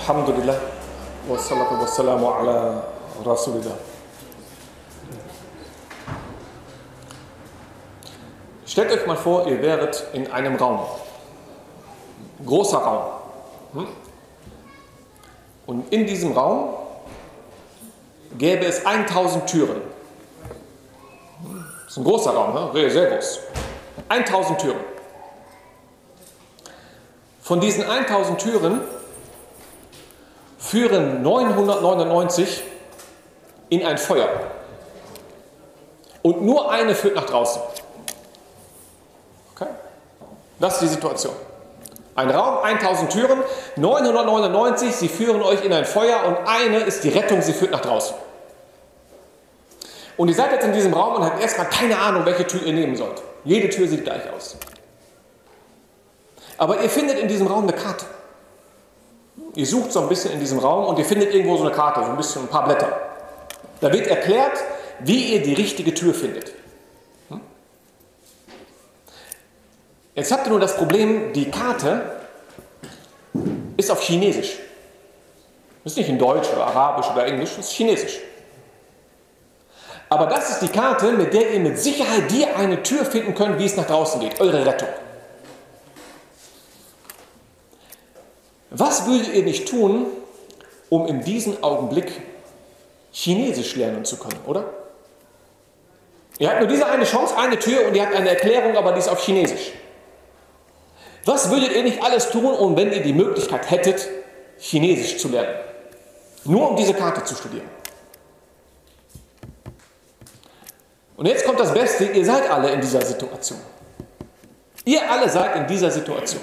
Alhamdulillah. Wassalatu wassalamu ala Rasulillah. Stellt euch mal vor, ihr wäret in einem Raum. Großer Raum. Hm? Und in diesem Raum gäbe es 1000 Türen. Das ist ein großer Raum, ne? sehr groß. 1000 Türen. Von diesen 1000 Türen führen 999 in ein Feuer. Und nur eine führt nach draußen. Okay? Das ist die Situation. Ein Raum, 1000 Türen, 999, sie führen euch in ein Feuer und eine ist die Rettung, sie führt nach draußen. Und ihr seid jetzt in diesem Raum und habt erstmal keine Ahnung, welche Tür ihr nehmen sollt. Jede Tür sieht gleich aus. Aber ihr findet in diesem Raum eine Karte. Ihr sucht so ein bisschen in diesem Raum und ihr findet irgendwo so eine Karte, so ein bisschen ein paar Blätter. Da wird erklärt, wie ihr die richtige Tür findet. Hm? Jetzt habt ihr nur das Problem, die Karte ist auf Chinesisch. Ist nicht in Deutsch oder Arabisch oder Englisch, ist Chinesisch. Aber das ist die Karte, mit der ihr mit Sicherheit dir eine Tür finden könnt, wie es nach draußen geht, eure Rettung. Was würdet ihr nicht tun, um in diesem Augenblick Chinesisch lernen zu können, oder? Ihr habt nur diese eine Chance, eine Tür und ihr habt eine Erklärung, aber die ist auf Chinesisch. Was würdet ihr nicht alles tun, um, wenn ihr die Möglichkeit hättet, Chinesisch zu lernen? Nur um diese Karte zu studieren. Und jetzt kommt das Beste, ihr seid alle in dieser Situation. Ihr alle seid in dieser Situation.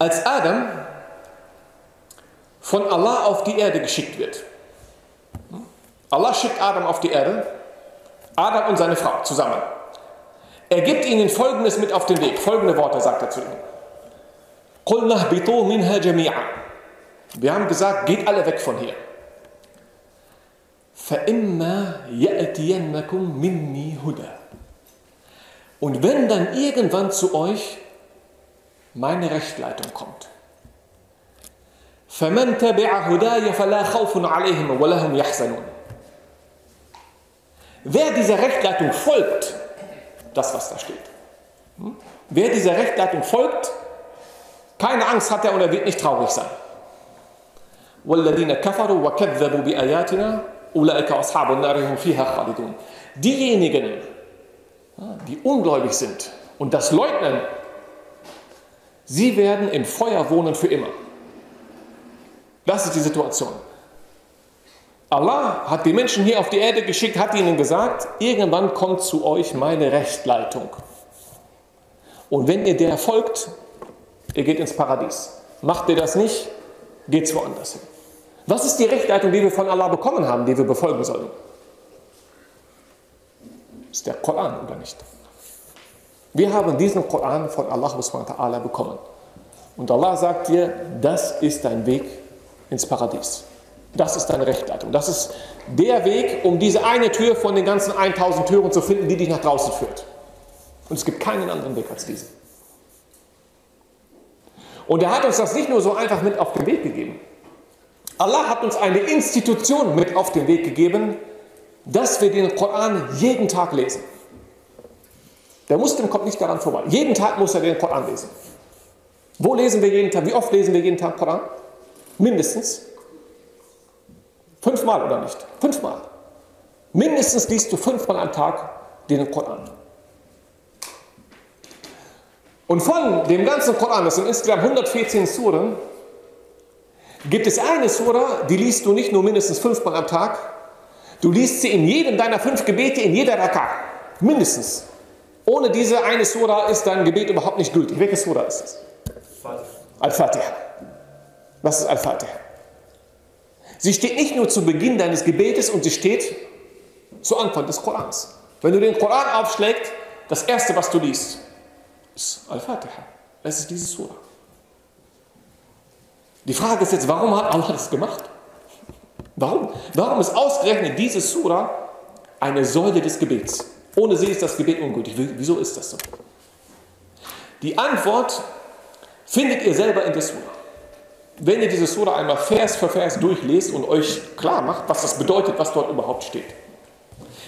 Als Adam von Allah auf die Erde geschickt wird. Allah schickt Adam auf die Erde, Adam und seine Frau zusammen. Er gibt ihnen Folgendes mit auf den Weg. Folgende Worte sagt er zu ihnen. Wir haben gesagt, geht alle weg von hier. Und wenn dann irgendwann zu euch meine Rechtleitung kommt, فمن تبع هداي فلا خوف عليهم ولا هم يحزنون. Wer dieser Rechtleitung folgt, das was da steht. Hm? Wer dieser Rechtleitung folgt, keine Angst hat er und er wird nicht traurig sein. والذين كفروا وكذبوا بآياتنا أولئك أصحاب النار هم فيها خالدون. Diejenigen, die ungläubig sind und das leugnen, sie werden im Feuer wohnen für immer. Das ist die Situation. Allah hat die Menschen hier auf die Erde geschickt, hat ihnen gesagt, irgendwann kommt zu euch meine Rechtleitung. Und wenn ihr der folgt, ihr geht ins Paradies. Macht ihr das nicht, geht es woanders hin. Was ist die Rechtleitung, die wir von Allah bekommen haben, die wir befolgen sollen? Ist der Koran oder nicht? Wir haben diesen Koran von Allah bekommen. Und Allah sagt dir, das ist dein Weg ins Paradies. Das ist deine Rechtleitung. Das ist der Weg, um diese eine Tür von den ganzen 1000 Türen zu finden, die dich nach draußen führt. Und es gibt keinen anderen Weg als diesen. Und er hat uns das nicht nur so einfach mit auf den Weg gegeben. Allah hat uns eine Institution mit auf den Weg gegeben, dass wir den Koran jeden Tag lesen. Der Muslim kommt nicht daran vorbei. Jeden Tag muss er den Koran lesen. Wo lesen wir jeden Tag? Wie oft lesen wir jeden Tag Koran? Mindestens. Fünfmal oder nicht? Fünfmal. Mindestens liest du fünfmal am Tag den Koran. Und von dem ganzen Koran, das sind insgesamt 114 Suren, gibt es eine Sura, die liest du nicht nur mindestens fünfmal am Tag, du liest sie in jedem deiner fünf Gebete, in jeder Raka. Mindestens. Ohne diese eine Sura ist dein Gebet überhaupt nicht gültig. Welche Sura ist es? Al-Fatiha. Was ist Al-Fatiha? Sie steht nicht nur zu Beginn deines Gebetes und sie steht zu Anfang des Korans. Wenn du den Koran aufschlägst, das erste, was du liest, ist Al-Fatiha. Es ist diese Sura. Die Frage ist jetzt, warum hat Allah das gemacht? Warum? Warum ist ausgerechnet diese Sura eine Säule des Gebets? Ohne sie ist das Gebet ungültig. Wieso ist das so? Die Antwort findet ihr selber in der Sura. Wenn ihr diese Sura einmal Vers für Vers durchlest und euch klar macht, was das bedeutet, was dort überhaupt steht.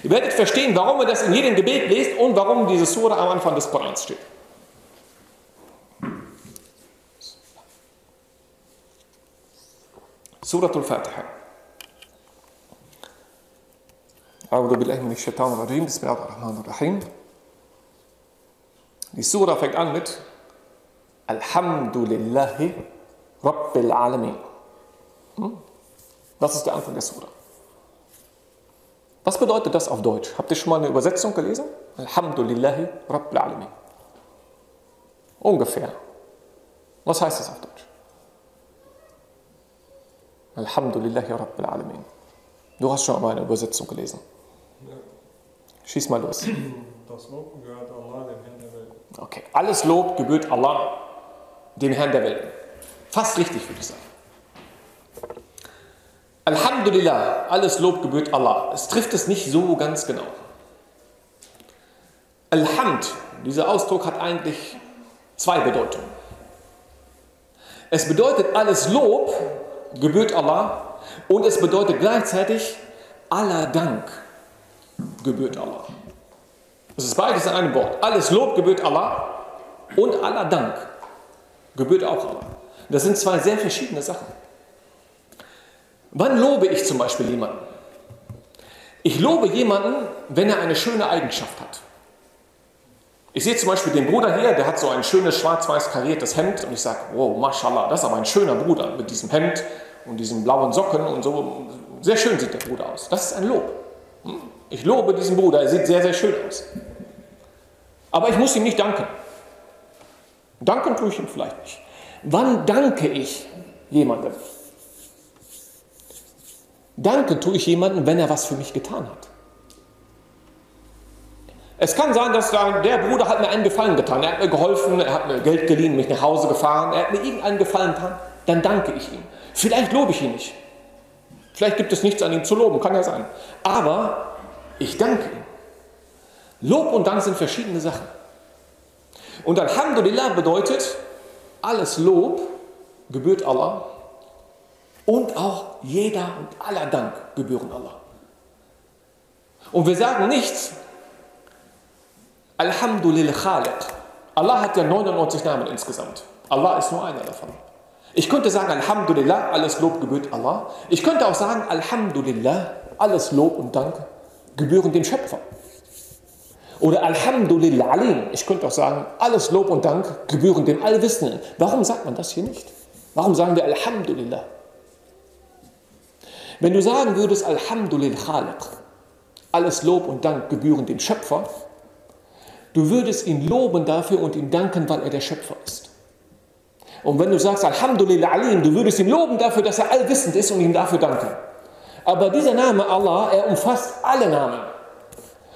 Ihr werdet verstehen, warum ihr das in jedem Gebet lest und warum diese Sura am Anfang des Korans steht. Surah Al-Fatiha. A'udhu billahi min shaitan rajim, Bismillahirrahmanirrahim. Die Sura fängt an mit Alhamdulillahi Rabbil Alameen. Hm? Das ist der Anfang der Sura. Was bedeutet das auf Deutsch? Habt ihr schon mal eine Übersetzung gelesen? Alhamdulillahi Rabbil Alameen. Ungefähr. Was heißt das auf Deutsch? Alhamdulillahi Rabbil Alameen. Du hast schon mal eine Übersetzung gelesen. Schieß mal los. Das Lob gehört Allah, dem Herrn der Welt. Okay. Alles Lob gebührt Allah, dem Herrn der Welt. Fast richtig, würde ich sagen. Alhamdulillah, alles Lob gebührt Allah. Es trifft es nicht so ganz genau. Alhamd, dieser Ausdruck hat eigentlich zwei Bedeutungen. Es bedeutet, alles Lob gebührt Allah und es bedeutet gleichzeitig, aller Dank gebührt Allah. Es ist beides in einem Wort. Alles Lob gebührt Allah und aller Dank gebührt auch Allah. Das sind zwei sehr verschiedene Sachen. Wann lobe ich zum Beispiel jemanden? Ich lobe jemanden, wenn er eine schöne Eigenschaft hat. Ich sehe zum Beispiel den Bruder hier, der hat so ein schönes schwarz-weiß kariertes Hemd und ich sage, wow, mashallah, das ist aber ein schöner Bruder mit diesem Hemd und diesen blauen Socken und so. Sehr schön sieht der Bruder aus. Das ist ein Lob. Ich lobe diesen Bruder, er sieht sehr, sehr schön aus. Aber ich muss ihm nicht danken. Danken tue ich ihm vielleicht nicht. Wann danke ich jemandem? Danken tue ich jemandem, wenn er was für mich getan hat. Es kann sein, dass der Bruder hat mir einen Gefallen getan. Er hat mir geholfen, er hat mir Geld geliehen, mich nach Hause gefahren, er hat mir irgendeinen Gefallen getan. Dann danke ich ihm. Vielleicht lobe ich ihn nicht. Vielleicht gibt es nichts an ihm zu loben, kann ja sein. Aber ich danke ihm. Lob und Dank sind verschiedene Sachen. Und Alhamdulillah bedeutet, alles Lob gebührt Allah und auch jeder und aller Dank gebühren Allah. Und wir sagen nicht, Alhamdulillah Khaliq. Allah hat ja 99 Namen insgesamt. Allah ist nur einer davon. Ich könnte sagen, Alhamdulillah, alles Lob gebührt Allah. Ich könnte auch sagen, Alhamdulillah, alles Lob und Dank gebühren dem Schöpfer. Oder Alhamdulillah Alim. Ich könnte auch sagen, alles Lob und Dank gebühren dem Allwissenden. Warum sagt man das hier nicht? Warum sagen wir Alhamdulillah? Wenn du sagen würdest, Alhamdulillah Khaliq, alles Lob und Dank gebühren dem Schöpfer, du würdest ihn loben dafür und ihm danken, weil er der Schöpfer ist. Und wenn du sagst, Alhamdulillah Alim, du würdest ihn loben dafür, dass er allwissend ist und ihm dafür danken. Aber dieser Name Allah, er umfasst alle Namen.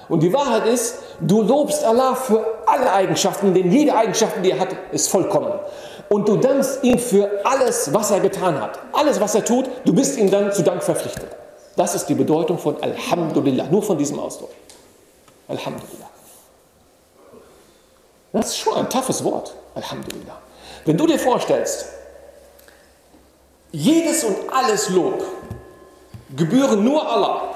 Und die Wahrheit ist, du lobst Allah für alle Eigenschaften, denn jede Eigenschaft, die er hat, ist vollkommen. Und du dankst ihm für alles, was er getan hat. Alles, was er tut, du bist ihm dann zu Dank verpflichtet. Das ist die Bedeutung von Alhamdulillah, nur von diesem Ausdruck. Alhamdulillah. Das ist schon ein toughes Wort, Alhamdulillah. Wenn du dir vorstellst, jedes und alles Lob gebühren nur Allah,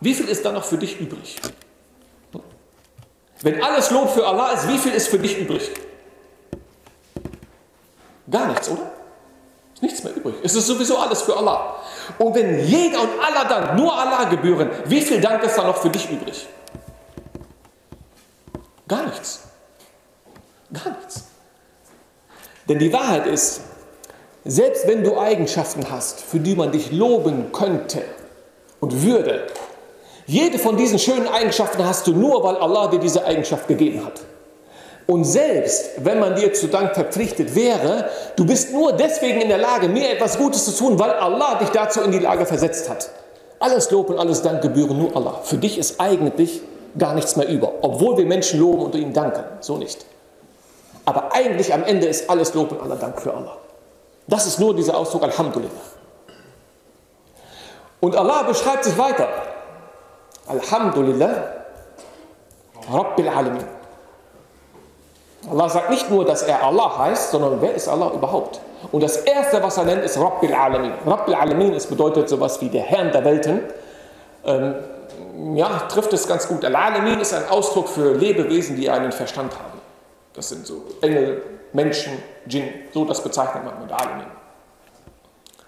wie viel ist dann noch für dich übrig? Wenn alles Lob für Allah ist, wie viel ist für dich übrig? Gar nichts, oder? Ist nichts mehr übrig. Es ist sowieso alles für Allah. Und wenn jeder und aller Dank nur Allah gebühren, wie viel Dank ist dann noch für dich übrig? Gar nichts. Gar nichts. Denn die Wahrheit ist, selbst wenn du Eigenschaften hast, für die man dich loben könnte und würde, jede von diesen schönen Eigenschaften hast du nur, weil Allah dir diese Eigenschaft gegeben hat. Und selbst wenn man dir zu Dank verpflichtet wäre, du bist nur deswegen in der Lage, mir etwas Gutes zu tun, weil Allah dich dazu in die Lage versetzt hat. Alles Lob und alles Dank gebühren nur Allah. Für dich ist eigentlich gar nichts mehr über, obwohl wir Menschen loben und ihnen danken. So nicht. Aber eigentlich am Ende ist alles Lob und aller Dank für Allah. Das ist nur dieser Ausdruck Alhamdulillah. Und Allah beschreibt sich weiter. Alhamdulillah, Rabbil Alamin. Allah sagt nicht nur, dass er Allah heißt, sondern wer ist Allah überhaupt? Und das erste, was er nennt, ist Rabbil Alamin. Rabbil Alamin ist bedeutet sowas wie der Herr der Welten. Ähm, ja, trifft es ganz gut. Al-Alamin ist ein Ausdruck für Lebewesen, die einen Verstand haben. Das sind so Engel, Menschen, Djinn, so das bezeichnet man mit Alamin.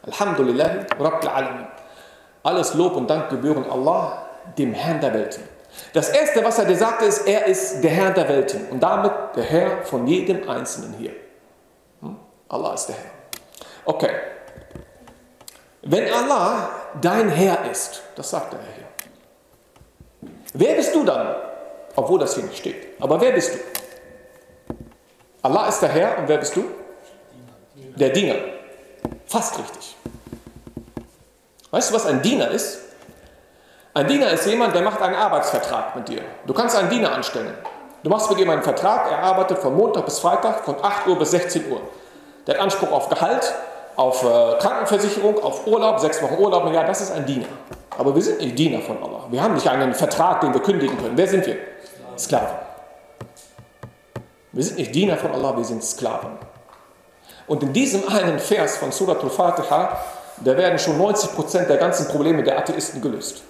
Alhamdulillah, Rabbil Alamin. Alles Lob und Dank gebühren Allah, dem Herrn der Welten. Das erste, was er dir sagte, ist, er ist der Herr der Welten und damit der Herr von jedem Einzelnen hier. Hm? Allah ist der Herr. Okay. Wenn Allah dein Herr ist, das sagt er hier. Wer bist du dann? Obwohl das hier nicht steht. Aber wer bist du? Allah ist der Herr und wer bist du? Der Diener. Fast richtig. Weißt du, was ein Diener ist? Ein Diener ist jemand, der macht einen Arbeitsvertrag mit dir. Du kannst einen Diener anstellen. Du machst mit ihm einen Vertrag, er arbeitet von Montag bis Freitag von 8 Uhr bis 16 Uhr. Der hat Anspruch auf Gehalt, auf äh, Krankenversicherung, auf Urlaub, sechs Wochen Urlaub im Jahr, das ist ein Diener. Aber wir sind nicht Diener von Allah. Wir haben nicht einen Vertrag, den wir kündigen können. Wer sind wir? Sklaven. Wir sind nicht Diener von Allah, wir sind Sklaven. Und in diesem einen Vers von Surat al-Fatiha, da werden schon 90% der ganzen Probleme der Atheisten gelöst.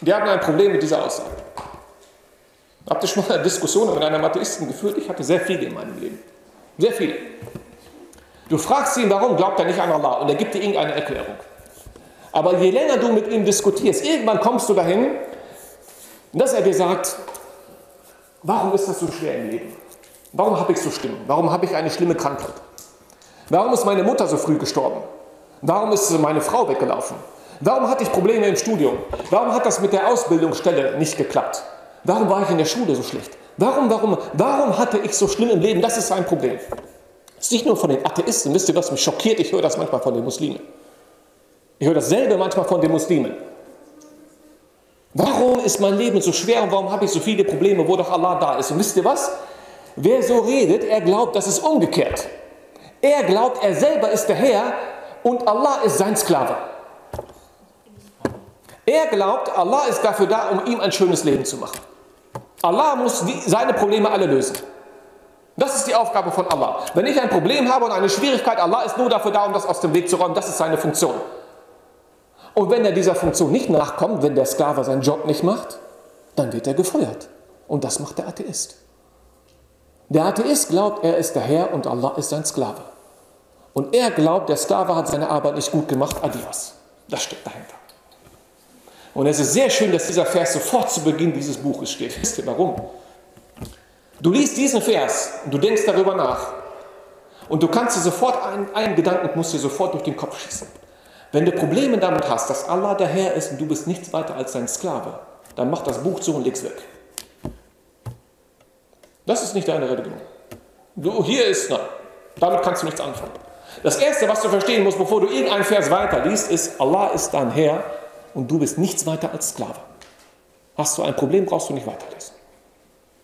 Die haben ein Problem mit dieser Aussage. Habt ihr schon mal eine Diskussion mit einem Atheisten geführt? Ich hatte sehr viele in meinem Leben. Sehr viele. Du fragst ihn, warum glaubt er nicht an Allah? Und er gibt dir irgendeine Erklärung. Aber je länger du mit ihm diskutierst, irgendwann kommst du dahin, dass er dir sagt, warum ist das so schwer im Leben? Warum habe ich so schlimm? Warum habe ich eine schlimme Krankheit? Warum ist meine Mutter so früh gestorben? Warum ist meine Frau weggelaufen? Warum hatte ich Probleme im Studium? Warum hat das mit der Ausbildungsstelle nicht geklappt? Warum war ich in der Schule so schlecht? Warum, warum, warum hatte ich so schlimm im Leben? Das ist ein Problem. Das ist nicht nur von den Atheisten. Wisst ihr, was mich schockiert? Ich höre das manchmal von den Muslimen. Ich höre dasselbe manchmal von den Muslimen. Warum ist mein Leben so schwer und warum habe ich so viele Probleme, wo doch Allah da ist? Und wisst ihr was? Wer so redet, er glaubt, das ist umgekehrt. Er glaubt, er selber ist der Herr und Allah ist sein Sklave. Er glaubt, Allah ist dafür da, um ihm ein schönes Leben zu machen. Allah muss seine Probleme alle lösen. Das ist die Aufgabe von Allah. Wenn ich ein Problem habe und eine Schwierigkeit, Allah ist nur dafür da, um das aus dem Weg zu räumen. Das ist seine Funktion. Und wenn er dieser Funktion nicht nachkommt, wenn der Sklave seinen Job nicht macht, dann wird er gefeuert. Und das macht der Atheist. Der Atheist glaubt, er ist der Herr und Allah ist sein Sklave. Und er glaubt, der Sklave hat seine Arbeit nicht gut gemacht. Adios. Das steckt dahinter. Und es ist sehr schön, dass dieser Vers sofort zu Beginn dieses Buches steht. Wisst ihr warum? Du liest diesen Vers und du denkst darüber nach. Und du kannst dir sofort, einen, einen Gedanken musst dir sofort durch den Kopf schießen. Wenn du Probleme damit hast, dass Allah der Herr ist und du bist nichts weiter als sein Sklave, dann mach das Buch zu und leg's weg. Das ist nicht deine Religion. Du, hier ist, nein, damit kannst du nichts anfangen. Das Erste, was du verstehen musst, bevor du irgendeinen Vers weiterliest, ist, Allah ist dein Herr und du bist nichts weiter als Sklave. Hast du ein Problem, brauchst du nicht weiterlesen.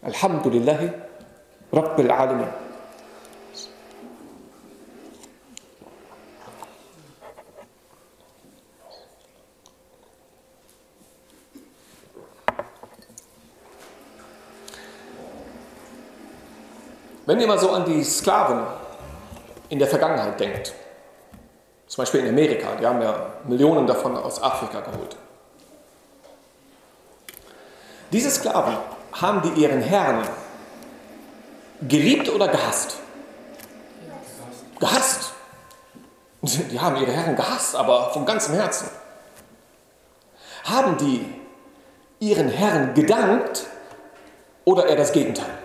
Alhamdulillahi Rabbil Alamin. Wenn ihr mal so an die Sklaven in der Vergangenheit denkt, zum Beispiel in Amerika, die haben ja Millionen davon aus Afrika geholt. Diese Sklaven haben die ihren Herrn geliebt oder gehasst? Gehasst. Die haben ihre Herren gehasst, aber von ganzem Herzen. Haben die ihren Herren gedankt oder eher das Gegenteil?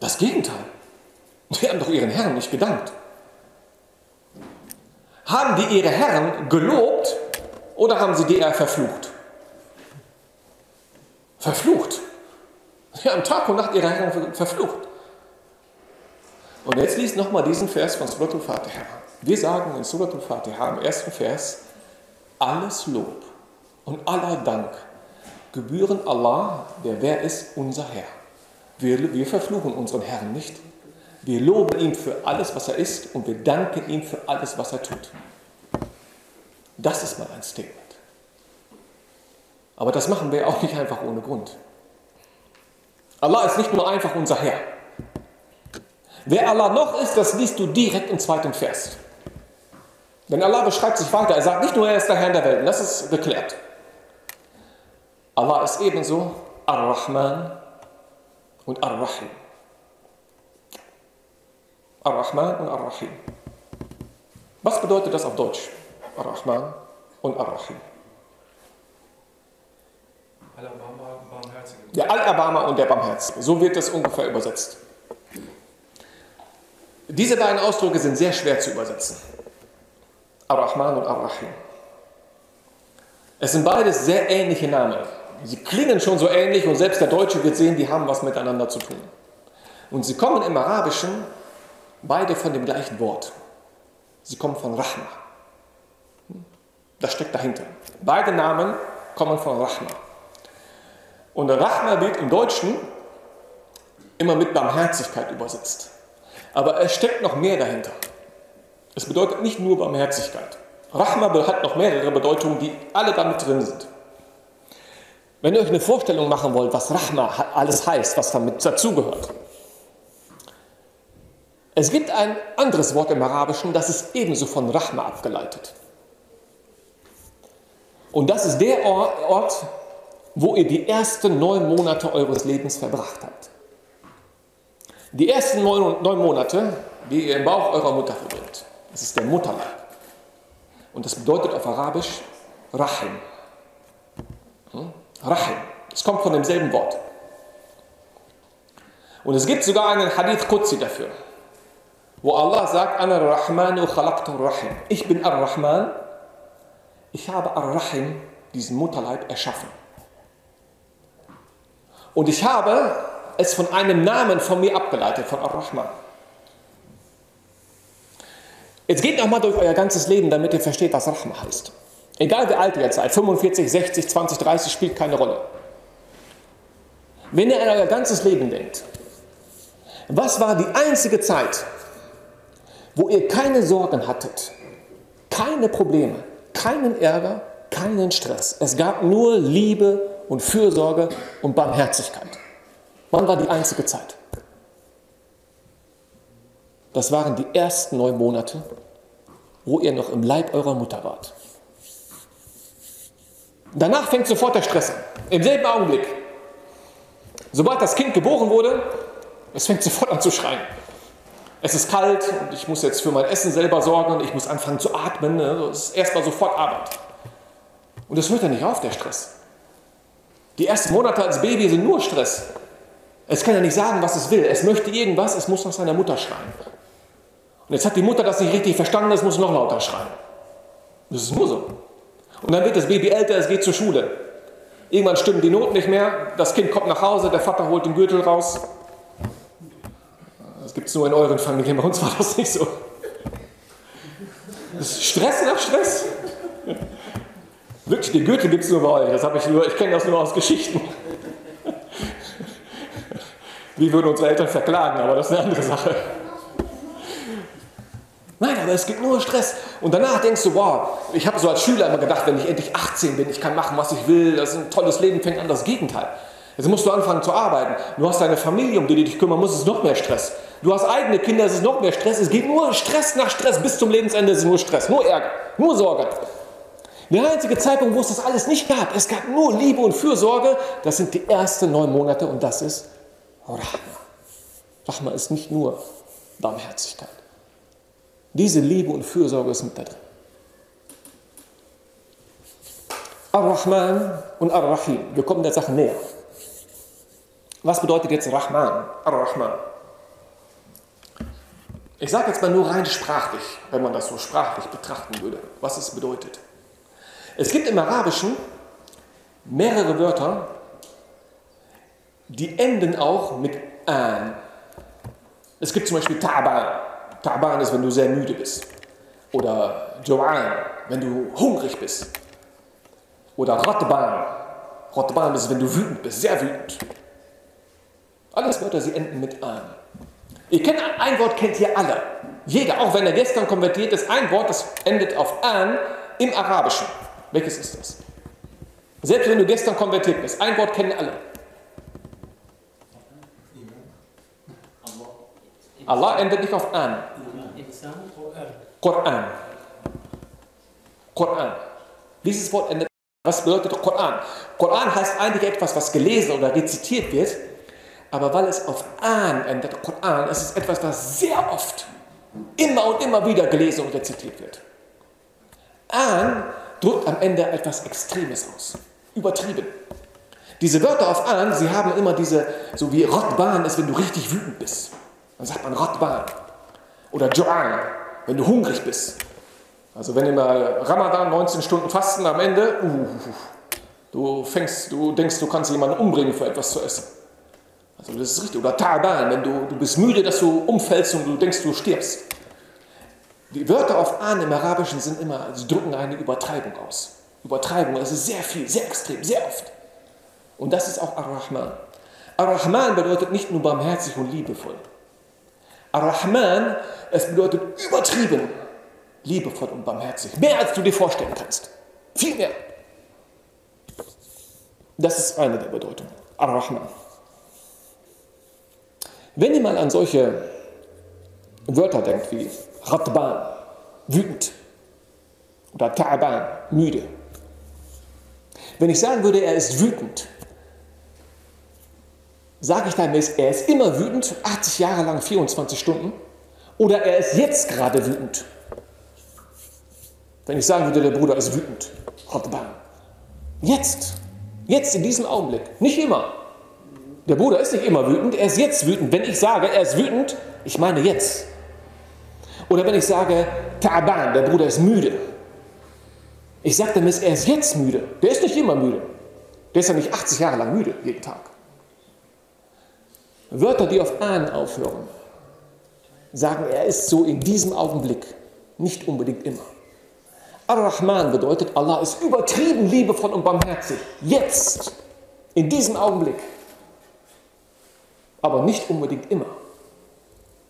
Das Gegenteil. Die haben doch ihren Herren nicht gedankt. Haben die ihre Herren gelobt oder haben sie die eher verflucht? Verflucht. Sie haben Tag und Nacht ihre Herren verflucht. Und jetzt liest nochmal diesen Vers von Surat al-Fatiha. Wir sagen in Surat al-Fatiha im ersten Vers, alles Lob und aller Dank gebühren Allah, der wer ist unser Herr. Wir, wir verfluchen unseren Herrn nicht. Wir loben ihn für alles, was er ist und wir danken ihm für alles, was er tut. Das ist mal ein Statement. Aber das machen wir auch nicht einfach ohne Grund. Allah ist nicht nur einfach unser Herr. Wer Allah noch ist, das liest du direkt im zweiten Vers. Denn Allah beschreibt sich weiter. Er sagt nicht nur, er ist der Herr der Welt, das ist geklärt. Allah ist ebenso Ar-Rahman und Ar-Rahim. Ar-Rahman und Ar-Rahim. Was bedeutet das auf Deutsch? Ar-Rahman und Ar-Rahim. Der Al-Abama und der Barmherzige. So wird das ungefähr übersetzt. Diese beiden Ausdrücke sind sehr schwer zu übersetzen. Ar-Rahman und Ar-Rahim. Es sind beides sehr ähnliche Namen. Sie klingen schon so ähnlich und selbst der Deutsche wird sehen, die haben was miteinander zu tun. Und sie kommen im Arabischen beide von dem gleichen Wort. Sie kommen von Rahma. Das steckt dahinter. Beide Namen kommen von Rahma. Und Rahma wird im Deutschen immer mit Barmherzigkeit übersetzt. Aber es steckt noch mehr dahinter. Es bedeutet nicht nur Barmherzigkeit. Rahma hat noch mehrere Bedeutungen, die alle damit drin sind. Wenn ihr euch eine Vorstellung machen wollt, was Rahma alles heißt, was damit dazugehört. Es gibt ein anderes Wort im Arabischen, das ist ebenso von Rahma abgeleitet. Und das ist der Ort, wo ihr die ersten neun Monate eures Lebens verbracht habt. Die ersten neun, Monate, die ihr im Bauch eurer Mutter verbringt. Das ist der Mutterleib. Und das bedeutet auf Arabisch Rahim. Hm? Rahim. Es kommt von demselben Wort. Und es gibt sogar einen Hadith Qudsi dafür, wo Allah sagt, Ana Rahmanu Rahim. Ich bin Ar-Rahman, ich habe Ar-Rahim, diesen Mutterleib, erschaffen. Und ich habe es von einem Namen von mir abgeleitet, von Ar-Rahman. Jetzt geht nochmal durch euer ganzes Leben, damit ihr versteht, was Rahma heißt. Egal wie alt ihr seid, 45, 60, 20, 30, spielt keine Rolle. Wenn ihr an euer ganzes Leben denkt, was war die einzige Zeit, wo ihr keine Sorgen hattet, keine Probleme, keinen Ärger, keinen Stress? Es gab nur Liebe und Fürsorge und Barmherzigkeit. Wann war die einzige Zeit? Das waren die ersten neun Monate, wo ihr noch im Leib eurer Mutter wart. Danach fängt sofort der Stress an. Im selben Augenblick. Sobald das Kind geboren wurde, es fängt sofort an zu schreien. Es ist kalt und ich muss jetzt für mein Essen selber sorgen und ich muss anfangen zu atmen. Ne? Das ist erstmal sofort Arbeit. Und das hört ja nicht auf, der Stress. Die ersten Monate als Baby sind nur Stress. Es kann ja nicht sagen, was es will. Es möchte irgendwas, es muss nach seiner Mutter schreien. Und jetzt hat die Mutter das nicht richtig verstanden, es muss noch lauter schreien. Das ist nur so. Und dann wird das Baby älter, es geht zur Schule. Irgendwann stimmen die Noten nicht mehr, das Kind kommt nach Hause, der Vater holt den Gürtel raus. Das gibt es nur in euren Familien, bei uns war das nicht so. Das ist Stress nach Stress. Wirklich, den Gürtel gibt es nur bei euch. Das ich ich kenne das nur aus Geschichten. Wir würden unsere Eltern verklagen, aber das ist eine andere Sache. Nein, aber es gibt nur Stress. Und danach denkst du, wow, ich habe so als Schüler immer gedacht, wenn ich endlich 18 bin, ich kann machen, was ich will, das ist ein tolles Leben, fängt an das Gegenteil. Jetzt musst du anfangen zu arbeiten. Du hast deine Familie, um die du dich kümmern musst, es ist noch mehr Stress. Du hast eigene Kinder, es ist noch mehr Stress. Es geht nur Stress nach Stress bis zum Lebensende, es ist nur Stress, nur Ärger, nur Sorge. Der einzige Zeitpunkt, wo es das alles nicht gab, es gab nur Liebe und Fürsorge, das sind die ersten neun Monate und das ist Rahma. Rahma ist nicht nur Barmherzigkeit. Diese Liebe und Fürsorge ist mit da drin. Ar-Rahman und Ar-Rahim. Wir kommen der Sache näher. Was bedeutet jetzt Rahman? Ar-Rahman. Ich sage jetzt mal nur rein sprachlich, wenn man das so sprachlich betrachten würde, was es bedeutet. Es gibt im Arabischen mehrere Wörter, die enden auch mit an. Es gibt zum Beispiel Ta'ban. Ta'ban ist, wenn du sehr müde bist. Oder Jo'an, wenn du hungrig bist. Oder Ratban. Ratban ist, wenn du wütend bist, sehr wütend. Alles Wörter, sie enden mit an. Ihr kennt ein Wort, kennt ihr alle. Jeder, auch wenn er gestern konvertiert ist, ein Wort, das endet auf an im Arabischen. Welches ist das? Selbst wenn du gestern konvertiert bist, ein Wort kennen alle. Allah endet nicht auf an. Koran. Koran. Dieses Wort endet. Was bedeutet Koran? Koran heißt eigentlich etwas, was gelesen oder rezitiert wird, aber weil es auf an endet, Koran, es ist etwas, was sehr oft, immer und immer wieder gelesen und rezitiert wird. An drückt am Ende etwas Extremes aus, übertrieben. Diese Wörter auf an, sie haben immer diese, so wie Rotbahn ist, wenn du richtig wütend bist. Dann sagt man Rotban. Oder Jo'an, wenn du hungrig bist. Also wenn immer Ramadan 19 Stunden Fasten am Ende, uh, du fängst, du denkst, du kannst jemanden umbringen für etwas zu essen. Also das ist richtig. Oder Ta'ban, wenn du, du bist müde, dass du umfällst und du denkst, du stirbst. Die Wörter auf An im Arabischen sind immer, sie drücken eine Übertreibung aus. Übertreibung, das ist sehr viel, sehr extrem, sehr oft. Und das ist auch Ar-Rahman. Ar-Rahman bedeutet nicht nur barmherzig und liebevoll. Ar-Rahman, es bedeutet übertrieben, liebevoll und barmherzig. Mehr als du dir vorstellen kannst. Viel mehr. Das ist eine der Bedeutungen. Ar-Rahman. Wenn ihr mal an solche Wörter denkt wie Radban, wütend, oder Ta'ban, müde. Wenn ich sagen würde, er ist wütend, sage ich damit, er ist immer wütend, 80 Jahre lang, 24 Stunden, oder er ist jetzt gerade wütend. Wenn ich sagen würde, der Bruder ist wütend, Radban. Jetzt, jetzt in diesem Augenblick, nicht immer. Der Bruder ist nicht immer wütend, er ist jetzt wütend. Wenn ich sage, er ist wütend, ich meine jetzt. Oder wenn ich sage, Ta'ban, der Bruder ist müde. Ich sage damit, er ist jetzt müde. Der ist nicht immer müde. Der ist ja nicht 80 Jahre lang müde, jeden Tag. Wörter, die auf an aufhören, sagen, er ist so in diesem Augenblick, nicht unbedingt immer. Ar-Rahman bedeutet, Allah ist übertrieben liebevoll und barmherzig. Jetzt, in diesem Augenblick. Aber nicht unbedingt immer.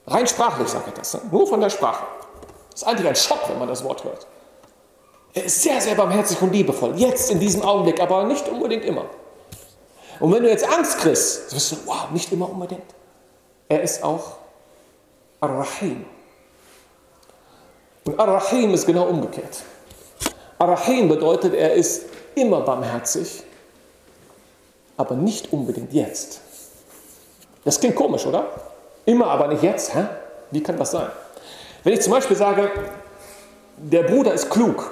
Rein sprachlich sage ich das, ne? nur von der Sprache. Das ist eigentlich ein Schock, wenn man das Wort hört. Er ist sehr, sehr barmherzig und liebevoll. Jetzt, in diesem Augenblick, aber nicht unbedingt immer. Und wenn du jetzt Angst kriegst, wirst du, wow, nicht immer unbedingt. Er ist auch Ar-Rahim. Und Ar-Rahim ist genau umgekehrt. Ar-Rahim bedeutet, er ist immer barmherzig, aber nicht unbedingt jetzt. Das klingt komisch, oder? Immer, aber nicht jetzt. Hä? Wie kann das sein? Wenn ich zum Beispiel sage, der Bruder ist klug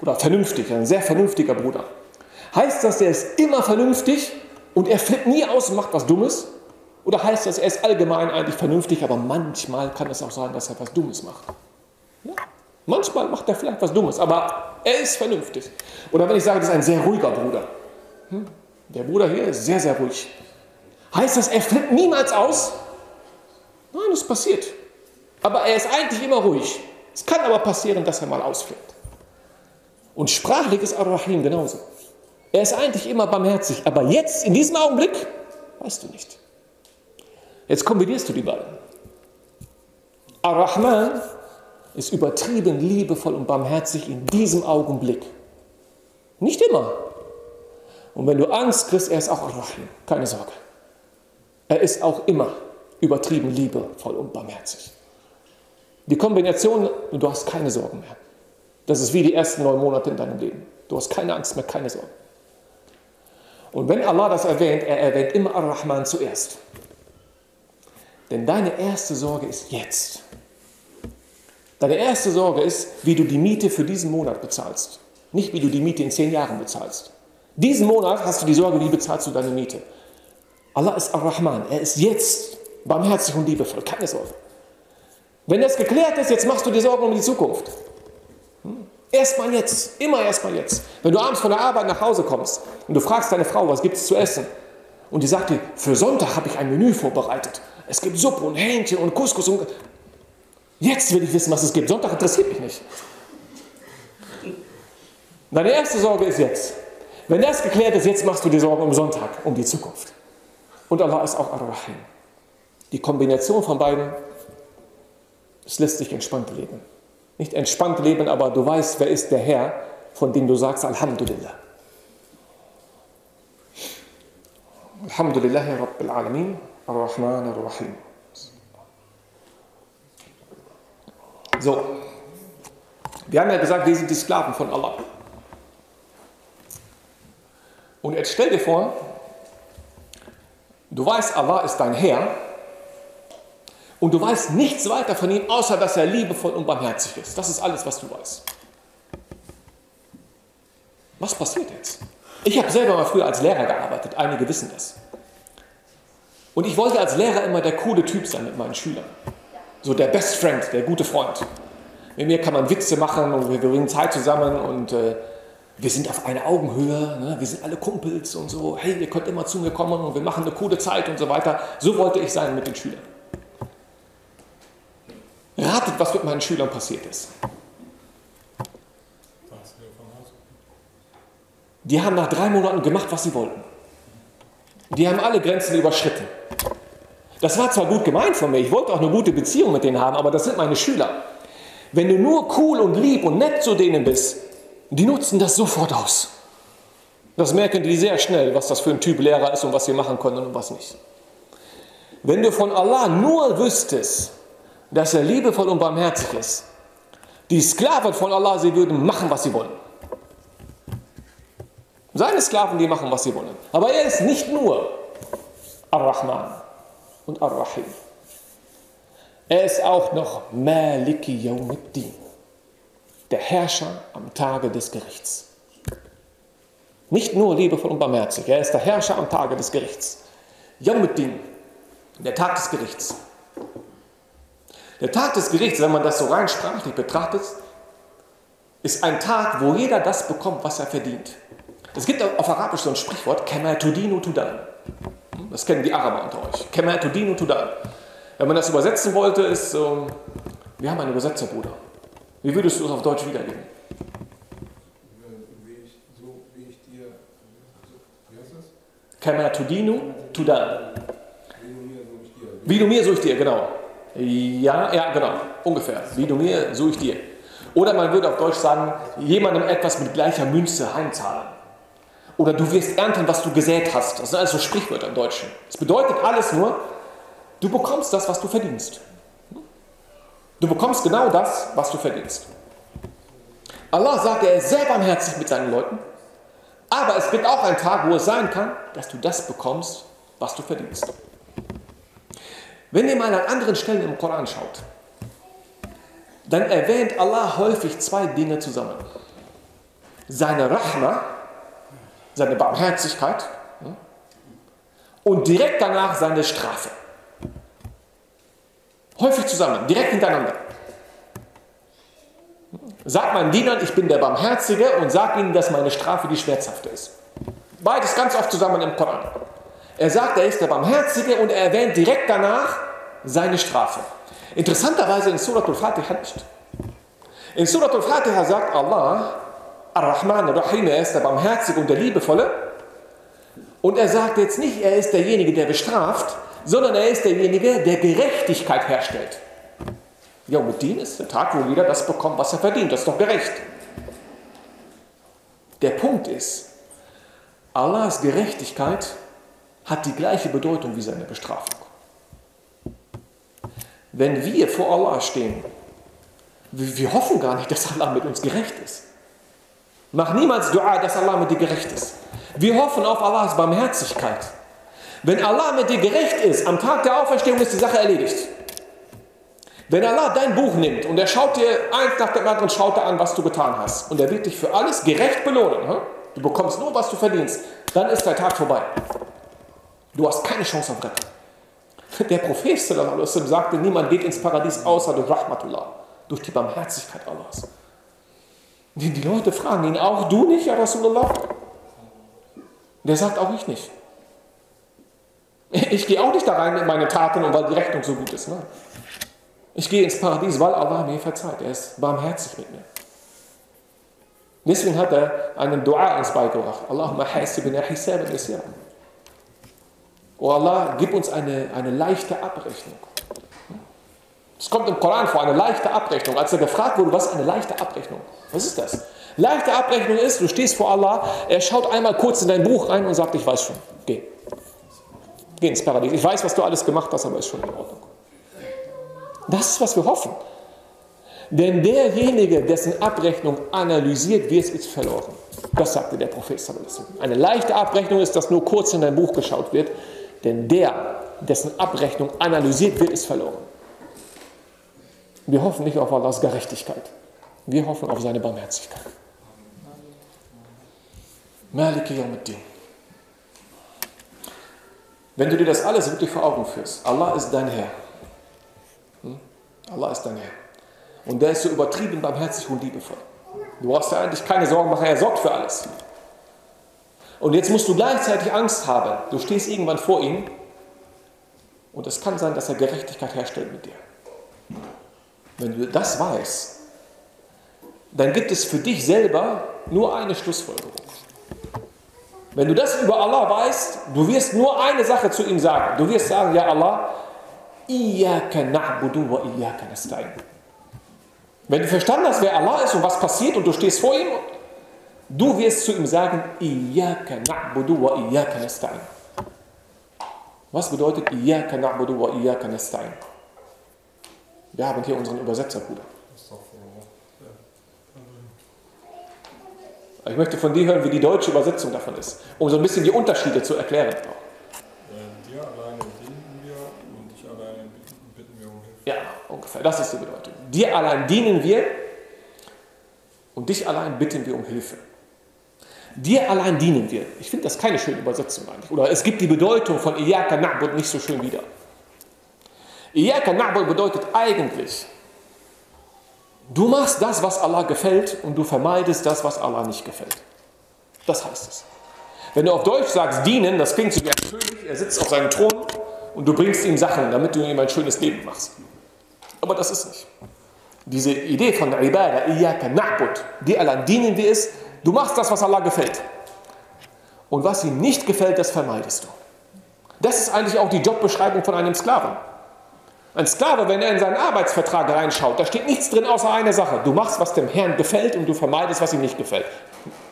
oder vernünftig, ein sehr vernünftiger Bruder, heißt das, er ist immer vernünftig und er flippt nie aus und macht was Dummes? Oder heißt das, er ist allgemein eigentlich vernünftig, aber manchmal kann es auch sein, dass er was Dummes macht? Ja? Manchmal macht er vielleicht was Dummes, aber er ist vernünftig. Oder wenn ich sage, das ist ein sehr ruhiger Bruder. Hm? Der Bruder hier ist sehr, sehr ruhig. Heißt das, er flippt niemals aus? Nein, das passiert. Aber er ist eigentlich immer ruhig. Es kann aber passieren, dass er mal ausflippt. Und sprachlich ist Ar-Rahim genauso. Er ist eigentlich immer barmherzig, aber jetzt, in diesem Augenblick, weißt du nicht. Jetzt kombinierst du die beiden. Ar-Rahman ist übertrieben liebevoll und barmherzig in diesem Augenblick. Nicht immer. Und wenn du Angst kriegst, er ist auch Ar-Rahim. Keine Sorge. Er ist auch immer übertrieben liebevoll und barmherzig. Die Kombination, du hast keine Sorgen mehr. Das ist wie die ersten neun Monate in deinem Leben. Du hast keine Angst mehr, keine Sorgen. Und wenn Allah das erwähnt, er erwähnt immer Ar-Rahman zuerst. Denn deine erste Sorge ist jetzt. Deine erste Sorge ist, wie du die Miete für diesen Monat bezahlst. Nicht, wie du die Miete in zehn Jahren bezahlst. Diesen Monat hast du die Sorge, wie bezahlst du deine Miete. Allah ist Ar-Rahman. Er ist jetzt barmherzig und liebevoll. Keine Sorge. Wenn das geklärt ist, jetzt machst du dir Sorgen um die Zukunft. Erstmal jetzt, immer erstmal jetzt. Wenn du abends von der Arbeit nach Hause kommst und du fragst deine Frau, was gibt es zu essen? Und die sagt dir, für Sonntag habe ich ein Menü vorbereitet. Es gibt Suppe und Hähnchen und Couscous und... Jetzt will ich wissen, was es gibt. Sonntag interessiert mich nicht. Deine erste Sorge ist jetzt. Wenn das geklärt ist, jetzt machst du dir Sorgen um Sonntag, um die Zukunft. Und Allah ist auch Ar-Rahim. Die Kombination von beiden, es lässt sich entspannt leben. Nicht entspannt leben, aber du weißt, wer ist der Herr, von dem du sagst Alhamdulillah. Alhamdulillah Rabbil Alamin, Ar-Rahman Ar-Rahim. So. Wir haben ja gesagt, wir sind die Sklaven von Allah. Und jetzt stell dir vor, du weißt, Allah ist dein Herr und du weißt nichts weiter von ihm, außer dass er liebevoll und barmherzig ist. Das ist alles, was du weißt. Was passiert jetzt? Ich habe selber mal früher als Lehrer gearbeitet, einige wissen das. Und ich wollte als Lehrer immer der coole Typ sein mit meinen Schülern. So der Best Friend, der gute Freund. Mit mir kann man Witze machen und wir bringen Zeit zusammen und äh, wir sind auf einer Augenhöhe, ne? wir sind alle Kumpels und so. Hey, ihr könnt immer zu mir kommen und wir machen eine coole Zeit und so weiter. So wollte ich sein mit den Schülern. Ratet, was mit meinen Schülern passiert ist. Die haben nach drei Monaten gemacht, was sie wollten. Die haben alle Grenzen überschritten. Das war zwar gut gemeint von mir, ich wollte auch eine gute Beziehung mit denen haben, aber das sind meine Schüler. Wenn du nur cool und lieb und nett zu denen bist, die nutzen das sofort aus. Das merken die sehr schnell, was das für ein Typ Lehrer ist und was sie machen können und was nicht. Wenn du von Allah nur wüsstest, dass er liebevoll und barmherzig ist, die Sklaven von Allah, sie würden machen, was sie wollen. Seine Sklaven, die machen, was sie wollen. Aber er ist nicht nur Ar-Rahman und Ar-Rahim. Er ist auch noch Maliki Yawmiddin, der Herrscher am Tage des Gerichts. Nicht nur liebevoll und barmherzig, er ist der Herrscher am Tage des Gerichts. Yawmiddin, der Tag des Gerichts. Der Tag des Gerichts, wenn man das so rein sprachlich betrachtet, ist ein Tag, wo jeder das bekommt, was er verdient. Es gibt auf Arabisch so ein Sprichwort, Kema tudinu tudan. Das kennen die Araber unter euch. Kema tudinu tudan. Wenn man das übersetzen wollte, ist so, wir haben einen Übersetzer, Bruder. Wie würdest du es auf Deutsch wiedergeben? Kema tudinu tudan. Wie du mir, so ich dir, genau. Ja, ja, genau, ungefähr. Wie du mir, so ich dir. Oder man würde auf Deutsch sagen, jemandem etwas mit gleicher Münze heimzahlen. Oder du wirst ernten, was du gesät hast. Das sind alles so Sprichwörter im Deutschen. Es bedeutet alles nur, du bekommst das, was du verdienst. Du bekommst genau das, was du verdienst. Allah sagt, er ist sehr barmherzig mit seinen Leuten. Aber es gibt auch einen Tag, wo es sein kann, dass du das bekommst, was du verdienst. Wenn ihr mal an anderen Stellen im Koran schaut, dann erwähnt Allah häufig zwei Dinge zusammen. Seine Rahma, seine Barmherzigkeit und direkt danach seine Strafe. Häufig zusammen, direkt hintereinander. Sag meinen Dienern, ich bin der Barmherzige und sag ihnen, dass meine Strafe die schmerzhafte ist. Beides ganz oft zusammen im Koran. Er sagt, er ist der Barmherzige und er erwähnt direkt danach seine Strafe. Interessanterweise in Surat al-Fatiha nicht. In Surat al-Fatiha sagt Allah, Ar-Rahman, Ar-Rahim, er ist der Barmherzige und der Liebevolle. Und er sagt jetzt nicht, er ist derjenige, der bestraft, sondern er ist derjenige, der Gerechtigkeit herstellt. Yawmuddin ist der Tag, wo jeder das bekommt, was er verdient. Das ist doch gerecht. Der Punkt ist, Allahs Gerechtigkeit hat die gleiche Bedeutung wie seine Bestrafung. Wenn wir vor Allah stehen, wir hoffen gar nicht, dass Allah mit uns gerecht ist. Mach niemals Dua, dass Allah mit dir gerecht ist. Wir hoffen auf Allahs Barmherzigkeit. Wenn Allah mit dir gerecht ist, am Tag der Auferstehung ist die Sache erledigt. Wenn Allah dein Buch nimmt und er schaut dir eins nach dem anderen, schaut er an, was du getan hast. Und er wird dich für alles gerecht belohnen. Hm? Du bekommst nur, was du verdienst. Dann ist der Tag vorbei. Du hast keine Chance auf Rettung. Der Prophet sagte, niemand geht ins Paradies außer durch Rahmatullah, durch die Barmherzigkeit Allahs. Die, Leute fragen ihn, auch du nicht, ja Rasulullah? Der sagt auch ich nicht. Ich gehe auch nicht da rein in meine Taten weil die Rechnung so gut ist. Ne? Ich gehe ins Paradies, weil Allah mir verzeiht. Er ist barmherzig mit mir. Deswegen hat er einen Dua ins beigebracht. Allahumma hasibna hisaban yasira. Oh Allah, gib uns eine, eine leichte Abrechnung. Es kommt im Koran vor, eine leichte Abrechnung. Als er gefragt wurde, was ist eine leichte Abrechnung? Was ist das? Leichte Abrechnung ist, du stehst vor Allah, er schaut einmal kurz in dein Buch rein und sagt, ich weiß schon, geh. Geh ins Paradies. Ich weiß, was du alles gemacht hast, aber ist schon in Ordnung. Das ist, was wir hoffen. Denn derjenige, dessen Abrechnung analysiert wird, ist verloren. Das sagte der Prophet. Eine leichte Abrechnung ist, dass nur kurz in dein Buch geschaut wird. Denn der, dessen Abrechnung analysiert wird, ist verloren. Wir hoffen nicht auf Allahs Gerechtigkeit. Wir hoffen auf seine Barmherzigkeit. Maliki. Wenn du dir das alles wirklich vor Augen führst, Allah ist dein Herr. Hm? Allah ist dein Herr. Und der ist so übertrieben barmherzig und liebevoll. Du brauchst dir eigentlich keine Sorgen machen, er sorgt für alles. Und jetzt musst du gleichzeitig Angst haben. Du stehst irgendwann vor ihm und es kann sein, dass er Gerechtigkeit herstellt mit dir. Wenn du das weißt, dann gibt es für dich selber nur eine Schlussfolgerung. Wenn du das über Allah weißt, du wirst nur eine Sache zu ihm sagen. Du wirst sagen, ja Allah, Iyaka na'budu wa iyaka nasta'in. Wenn du verstanden hast, wer Allah ist und was passiert und du stehst vor ihm, du wirst zu ihm sagen, Iyaka na'budu wa iyaka nasta'in. Was bedeutet Iyaka na'budu wa iyaka nasta'in? Wir haben hier unseren Übersetzer, Bruder. Ich möchte von dir hören, wie die deutsche Übersetzung davon ist, um so ein bisschen die Unterschiede zu erklären. Dir alleine dienen wir und dich alleine bitten wir um Hilfe. Ja, ungefähr. Das ist die Bedeutung. Dir allein dienen wir und dich allein bitten wir um Hilfe. Dir allein dienen wir. Ich finde das keine schöne Übersetzung eigentlich. Oder es gibt die Bedeutung von Iyaka Na'bud nicht so schön wieder. Iyaka Na'bud bedeutet eigentlich, du machst das, was Allah gefällt und du vermeidest das, was Allah nicht gefällt. Das heißt es. Wenn du auf Deutsch sagst dienen, das klingt so wie ein König, er sitzt auf seinem Thron und du bringst ihm Sachen, damit du ihm ein schönes Leben machst. Aber das ist nicht. Diese Idee von Ibadah, Iyaka Na'bud, die allein dienen wir ist, du machst das, was Allah gefällt. Und was ihm nicht gefällt, das vermeidest du. Das ist eigentlich auch die Jobbeschreibung von einem Sklaven. Ein Sklave, wenn er in seinen Arbeitsvertrag reinschaut, da steht nichts drin außer eine Sache. Du machst, was dem Herrn gefällt und du vermeidest, was ihm nicht gefällt.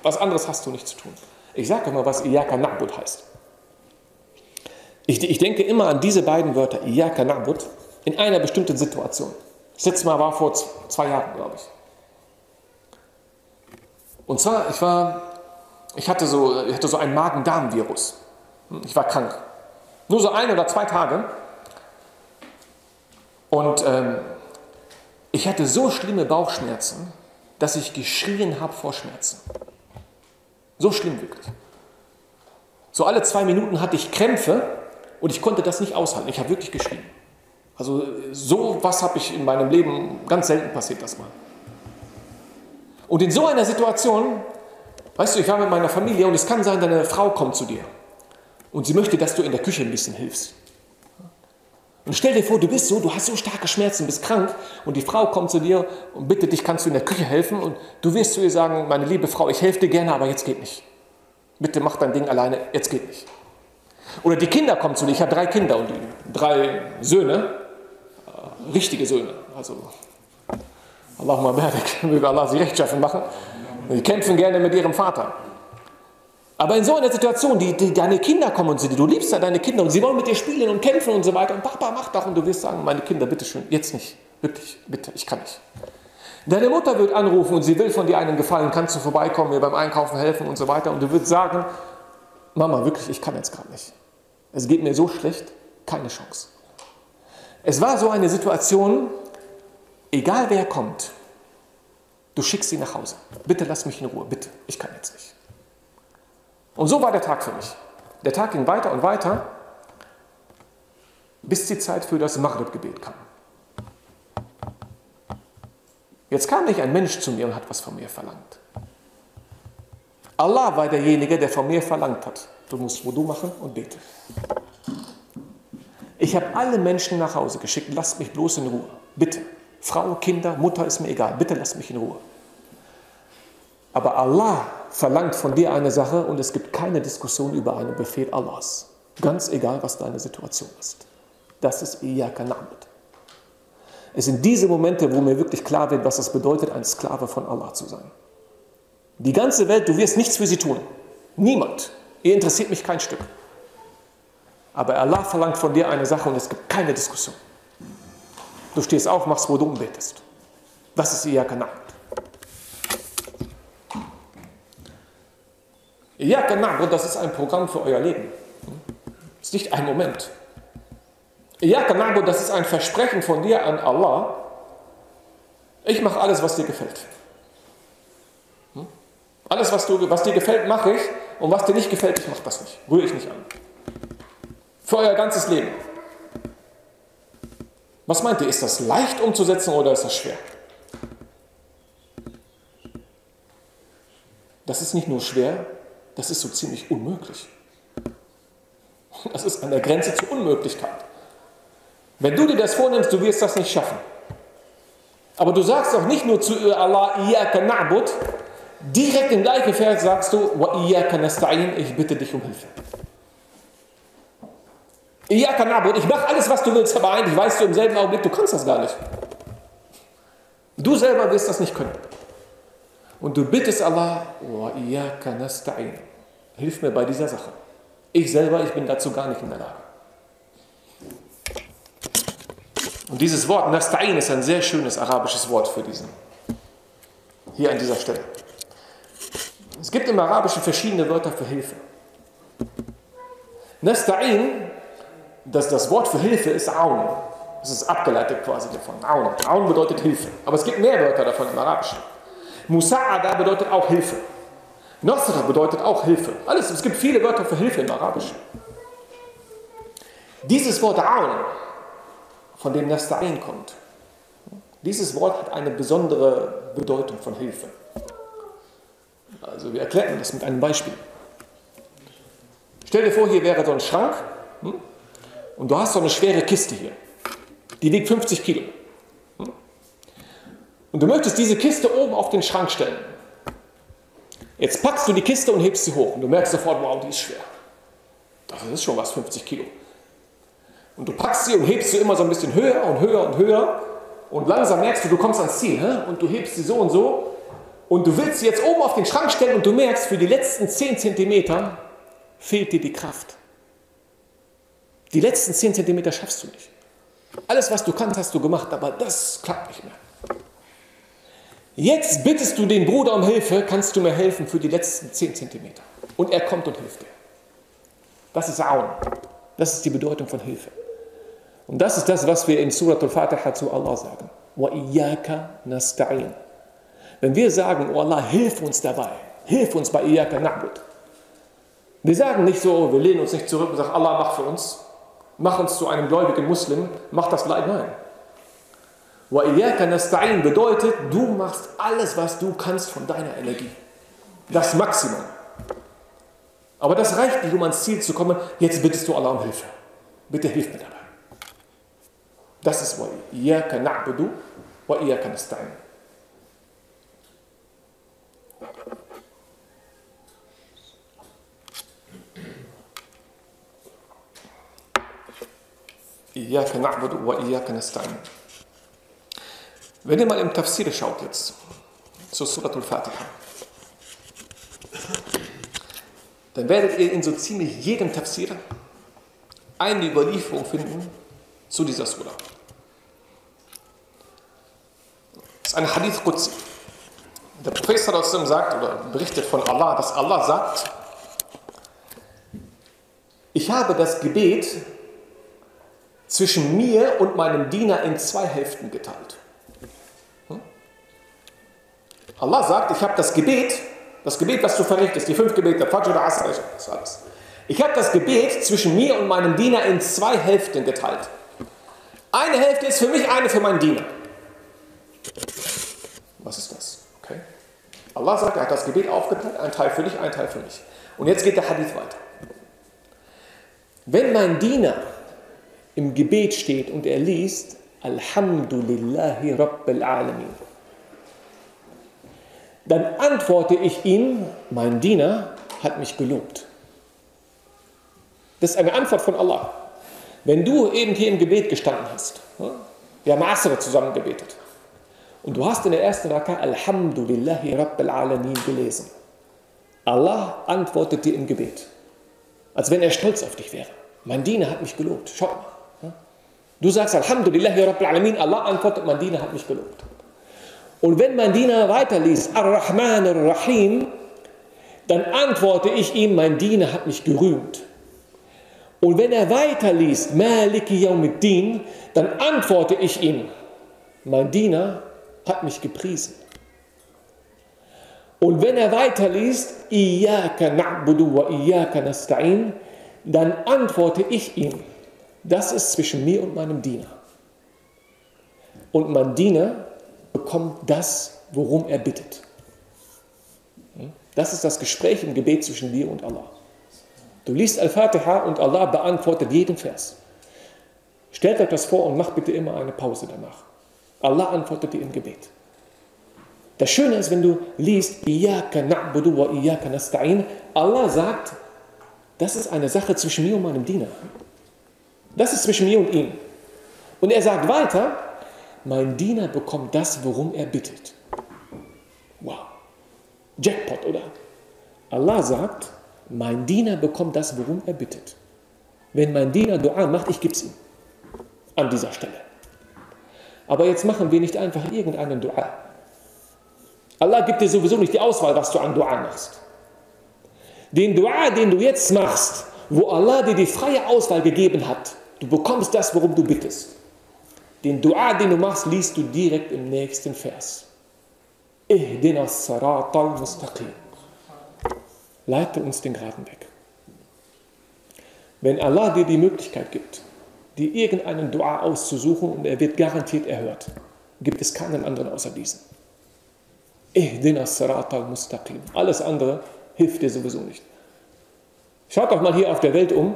Was anderes hast du nicht zu tun. Ich sage mal, was Iyaka Na'bud heißt. Ich, ich, denke immer an diese beiden Wörter, Iyaka Na'bud, in einer bestimmten Situation. Das letzte Mal war vor zwei Jahren, glaube ich. Und zwar, ich war, ich hatte so, ich hatte so ein Magen-Darm-Virus. Ich war krank. Nur so ein oder zwei Tage. Und ähm, ich hatte so schlimme Bauchschmerzen, dass ich geschrien habe vor Schmerzen. So schlimm wirklich. So alle zwei Minuten hatte ich Krämpfe und ich konnte das nicht aushalten. Ich habe wirklich geschrien. Also so was habe ich in meinem Leben ganz selten passiert das mal. Und in so einer Situation, weißt du, ich war mit meiner Familie und es kann sein, deine Frau kommt zu dir und sie möchte, dass du in der Küche ein bisschen hilfst. Und stell dir vor, du bist so, du hast so starke Schmerzen, bist krank und die Frau kommt zu dir und bittet dich, kannst du in der Küche helfen? Und du wirst zu ihr sagen, meine liebe Frau, ich helfe dir gerne, aber jetzt geht nicht. Bitte mach dein Ding alleine, jetzt geht nicht. Oder die Kinder kommen zu dir, ich habe drei Kinder und drei Söhne, äh, richtige Söhne, also Allahumma barik, möge Allah sie rechtschaffen machen. Die kämpfen gerne mit ihrem Vater. Aber in so einer Situation, die, die, deine Kinder kommen und sie, du liebst ja deine Kinder und sie wollen mit dir spielen und kämpfen und so weiter und Papa mach doch und du wirst sagen, meine Kinder, bitte schön, jetzt nicht, wirklich, bitte, ich kann nicht. Deine Mutter wird anrufen und sie will von dir einen Gefallen, kannst du vorbeikommen, mir beim Einkaufen helfen und so weiter und du wirst sagen, Mama, wirklich, ich kann jetzt gerade nicht. Es geht mir so schlecht, keine Chance. Es war so eine Situation, egal wer kommt, du schickst sie nach Hause. Bitte lass mich in Ruhe, bitte, ich kann jetzt nicht. Und so war der Tag für mich. Der Tag ging weiter und weiter, bis die Zeit für das Maghrib-Gebet kam. Jetzt kam nicht ein Mensch zu mir und hat was von mir verlangt. Allah war derjenige, der von mir verlangt hat. Du musst Wudu machen und bete. Ich habe alle Menschen nach Hause geschickt. Lasst mich bloß in Ruhe. Bitte. Frau, Kinder, Mutter ist mir egal. Bitte lasst mich in Ruhe. Aber Allah verlangt von dir eine Sache und es gibt keine Diskussion über einen Befehl Allahs. Ganz egal, was deine Situation ist. Das ist Iyaka Na'bud. Es sind diese Momente, wo mir wirklich klar wird, was es bedeutet, ein Sklave von Allah zu sein. Die ganze Welt, du wirst nichts für sie tun. Niemand. Ihr interessiert mich kein Stück. Aber Allah verlangt von dir eine Sache und es gibt keine Diskussion. Du stehst auf, machst Wudu und betest. Das ist Iyaka Na'bud. Iyaka Na'bud, das ist ein Programm für euer Leben. Das ist nicht ein Moment. Iyaka Na'bud, das ist ein Versprechen von dir an Allah. Ich mache alles, was dir gefällt. Hm? Alles, was, du, was dir gefällt, mache ich. Und was dir nicht gefällt, ich mache das nicht. Rühre ich nicht an. Für euer ganzes Leben. Was meint ihr, ist das leicht umzusetzen oder ist das schwer? Das ist nicht nur schwer, das ist so ziemlich unmöglich. Das ist an der Grenze zur Unmöglichkeit. Wenn du dir das vornimmst, du wirst das nicht schaffen. Aber du sagst auch nicht nur zu Allah, Iyaka na'bud, direkt im gleichen Vers sagst du, Wa Iyaka nasta'in, ich bitte dich um Hilfe. Iyaka na'bud, ich mache alles, was du willst, aber eigentlich weißt du im selben Augenblick, du kannst das gar nicht. Du selber wirst das nicht können. Und du bittest Allah, hilf mir bei dieser Sache. Ich selber, ich bin dazu gar nicht in der Lage. Und dieses Wort Nasta'in ist ein sehr schönes arabisches Wort für diesen. Hier an dieser Stelle. Es gibt im Arabischen verschiedene Wörter für Hilfe. Nasta'in, das, das Wort für Hilfe ist Aun. Das ist abgeleitet quasi davon. Aun. Aun bedeutet Hilfe. Aber es gibt mehr Wörter davon im Arabischen. Musa'ada bedeutet auch Hilfe. Nasra bedeutet auch Hilfe. Alles, es gibt viele Wörter für Hilfe im Arabischen. Dieses Wort Aun von dem Nasta'in kommt. Dieses Wort hat eine besondere Bedeutung von Hilfe. Also wir erklären das mit einem Beispiel. Stell dir vor, hier wäre so ein Schrank hm? Und du hast so eine schwere Kiste hier. Die wiegt 50 Kilo. Hm? Und du möchtest diese Kiste oben auf den Schrank stellen. Jetzt packst du die Kiste und hebst sie hoch und du merkst sofort, wow, die ist schwer. Das ist schon was, 50 Kilo. Und du packst sie und hebst sie immer so ein bisschen höher und höher und höher. Und langsam merkst du, du kommst ans Ziel. Hä? Und du hebst sie so und so. Und du willst sie jetzt oben auf den Schrank stellen und du merkst, für die letzten 10 Zentimeter fehlt dir die Kraft. Die letzten 10 Zentimeter schaffst du nicht. Alles, was du kannst, hast du gemacht, aber das klappt nicht mehr. Jetzt bittest du den Bruder um Hilfe, kannst du mir helfen für die letzten 10 Zentimeter. Und er kommt und hilft dir. Das ist Aun. Das ist die Bedeutung von Hilfe. Und das ist das, was wir in Surat al-Fatiha zu Allah sagen. Wa nasta'in. Wenn wir sagen, oh Allah, hilf uns dabei, hilf uns bei iyaka na'bud. Wir sagen nicht so, wir lehnen uns nicht zurück und sagen, Allah, mach für uns, mach uns zu einem gläubigen Muslim, mach das Leid. Nein. Wa iyaka nasta'in bedeutet, du machst alles, was du kannst von deiner Energie. Das Maximum. Aber das reicht nicht, um ans Ziel zu kommen. Jetzt bittest du Allah um Hilfe. Bitte hilf mir dabei. Das ist wa iyaka na'budu wa iyaka nasta'in. Iyaka na'budu wa iyaka. Wenn ihr mal im Tafsir schaut jetzt, zur Surat al-Fatiha, dann werdet ihr in so ziemlich jedem Tafsir eine Überlieferung finden zu dieser Surah. Das ist ein Hadith Qudsi. Der Prophet sagt oder berichtet von Allah, dass Allah sagt, ich habe das Gebet zwischen mir und meinem Diener in zwei Hälften geteilt. Hm? Allah sagt, ich habe das Gebet, das Gebet, was du verrichtest, die fünf Gebete, Fajr, Asr, das alles. Ich habe das Gebet zwischen mir und meinem Diener in zwei Hälften geteilt. Eine Hälfte ist für mich, eine für meinen Diener. Was ist das? Okay. Allah sagt, er hat das Gebet aufgeteilt, ein Teil für dich, ein Teil für mich. Und jetzt geht der Hadith weiter. Wenn mein Diener im Gebet steht und er liest, Alhamdulillahi Rabbil Alamin, dann antworte ich ihm, mein Diener hat mich gelobt. Das ist eine Antwort von Allah. Wenn du eben hier im Gebet gestanden hast, wir haben Asr zusammen gebetet, und du hast in der ersten Raka Alhamdulillahi Rabbil Alamin gelesen. Allah antwortet dir im Gebet, als wenn er stolz auf dich wäre. Mein Diener hat mich gelobt. Schau mal. Du sagst Alhamdulillahi Rabbil Alamin, Allah antwortet, mein Diener hat mich gelobt. Und wenn mein Diener weiterliest, Ar-Rahman Ar-Rahim, dann antworte ich ihm, mein Diener hat mich gerühmt. Und wenn er weiterliest, Maliki Yawmiddin, dann antworte ich ihm, mein Diener hat mich gepriesen. Und wenn er weiterliest, Iyaka na'budu wa iyaka nasta'in, dann antworte ich ihm, das ist zwischen mir und meinem Diener. Und mein Diener bekommt das, worum er bittet. Das ist das Gespräch im Gebet zwischen dir und Allah. Du liest Al-Fatiha und Allah beantwortet jeden Vers. Stellt euch das vor und macht bitte immer eine Pause danach. Allah antwortet dir im Gebet. Das Schöne ist, wenn du liest, wa Allah sagt, das ist eine Sache zwischen mir und meinem Diener. Das ist zwischen mir und ihm. Und er sagt weiter, mein Diener bekommt das, worum er bittet. Wow. Jackpot, oder? Allah sagt, mein Diener bekommt das, worum er bittet. Wenn mein Diener Dua macht, ich gebe es ihm. An dieser Stelle. Aber jetzt machen wir nicht einfach irgendeinen Dua. Allah gibt dir sowieso nicht die Auswahl, was du an Dua machst. Den Dua, den du jetzt machst, wo Allah dir die freie Auswahl gegeben hat, du bekommst das, worum du bittest. Den Dua, den du machst, liest du direkt im nächsten Vers. Ihdina sarat al-mustaqim. Leite uns den geraden Weg. Wenn Allah dir die Möglichkeit gibt, dir irgendeinen Dua auszusuchen und er wird garantiert erhört, gibt es keinen anderen außer diesen. Ihdina sarat al-mustaqim. Alles andere hilft dir sowieso nicht. Schaut doch mal hier auf der Welt um,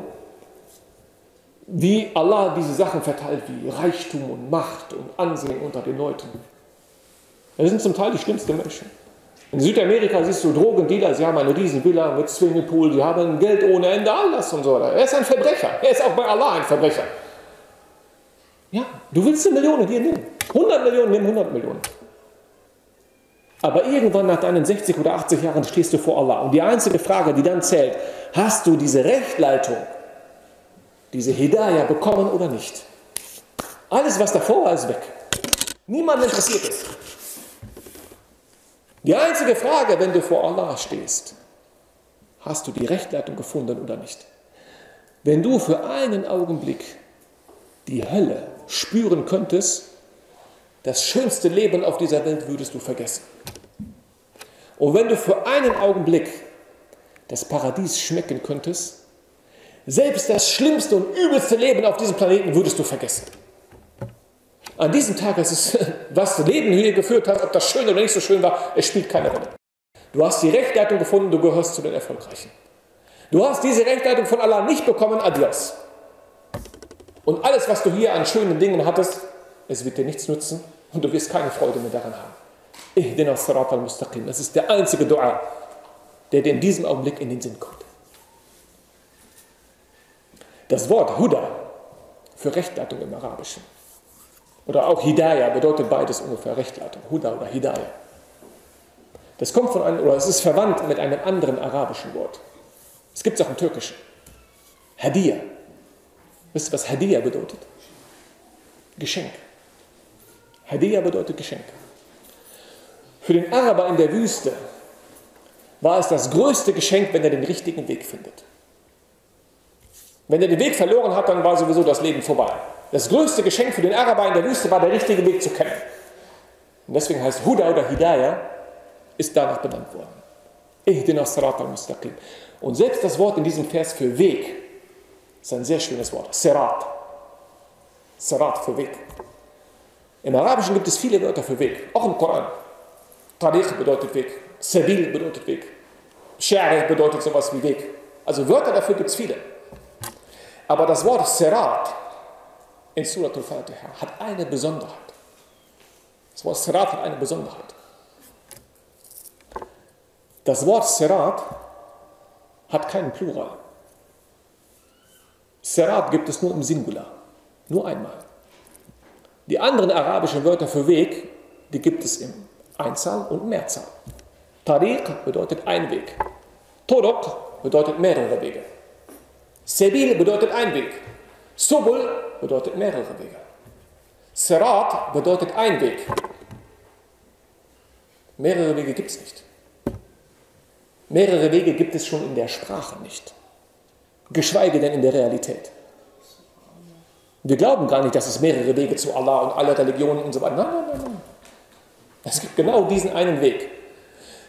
wie Allah diese Sachen verteilt, wie Reichtum und Macht und Ansehen unter den Leuten. Das sind zum Teil die schlimmsten Menschen. In Südamerika siehst du Drogendealer, sie haben eine riesen Villa mit Swimmingpool, sie haben Geld ohne Ende, alles und so. Er ist ein Verbrecher. Er ist auch bei Allah ein Verbrecher. Ja, du willst eine Million dir nehmen. 100 Millionen, nimm 100 Millionen. Aber irgendwann nach deinen 60 oder 80 Jahren stehst du vor Allah. Und die einzige Frage, die dann zählt, hast du diese Rechtleitung diese Hidayah bekommen oder nicht. Alles, was davor war, ist weg. Niemand interessiert es. Die einzige Frage, wenn du vor Allah stehst, hast du die Rechtleitung gefunden oder nicht? Wenn du für einen Augenblick die Hölle spüren könntest, das schönste Leben auf dieser Welt würdest du vergessen. Und wenn du für einen Augenblick das Paradies schmecken könntest, selbst das schlimmste und übelste Leben auf diesem Planeten würdest du vergessen. An diesem Tag ist es, was das Leben hier geführt hat, ob das schön oder nicht so schön war, es spielt keine Rolle. Du hast die Rechtleitung gefunden, du gehörst zu den Erfolgreichen. Du hast diese Rechtleitung von Allah nicht bekommen, adios. Und alles, was du hier an schönen Dingen hattest, es wird dir nichts nützen und du wirst keine Freude mehr daran haben. Ihdina Sirat al-Mustaqim. Das ist der einzige Dua, der dir in diesem Augenblick in den Sinn kommt. Das Wort Huda für Rechtleitung im Arabischen oder auch Hidayah bedeutet beides ungefähr Rechtleitung, Huda oder Hidayah. Das kommt von einem, oder es ist verwandt mit einem anderen arabischen Wort. Es gibt es auch im Türkischen. Hadiyah. Wisst ihr, was Hadiyah bedeutet? Geschenk. Hadiyah bedeutet Geschenk. Für den Araber in der Wüste war es das größte Geschenk, wenn er den richtigen Weg findet. Wenn er den Weg verloren hat, dann war sowieso das Leben vorbei. Das größte Geschenk für den Araber in der Wüste war, der richtige Weg zu kennen. Und deswegen heißt Huda oder Hidayah, ist danach benannt worden. Ihdina Sirat al-Mustaqim. Und selbst das Wort in diesem Vers für Weg ist ein sehr schönes Wort. Sirat. Sirat für Weg. Im Arabischen gibt es viele Wörter für Weg, auch im Koran. Tariq bedeutet Weg, Sabil bedeutet Weg, Sha'ri bedeutet sowas wie Weg. Also Wörter dafür gibt es viele. Aber das Wort Sirat in Surat al-Fatiha hat eine Besonderheit. Das Wort Sirat hat eine Besonderheit. Das Wort Sirat hat keinen Plural. Sirat gibt es nur im Singular, nur einmal. Die anderen arabischen Wörter für Weg, die gibt es im Einzahl und Mehrzahl. Tariq bedeutet ein Weg. Turuq bedeutet mehrere Wege. Sebil bedeutet ein Weg. Subul bedeutet mehrere Wege. Sirat bedeutet ein Weg. Mehrere Wege gibt es nicht. Mehrere Wege gibt es schon in der Sprache nicht. Geschweige denn in der Realität. Wir glauben gar nicht, dass es mehrere Wege zu Allah und alle Religionen und so weiter. Nein, nein, nein, nein. Es gibt genau diesen einen Weg.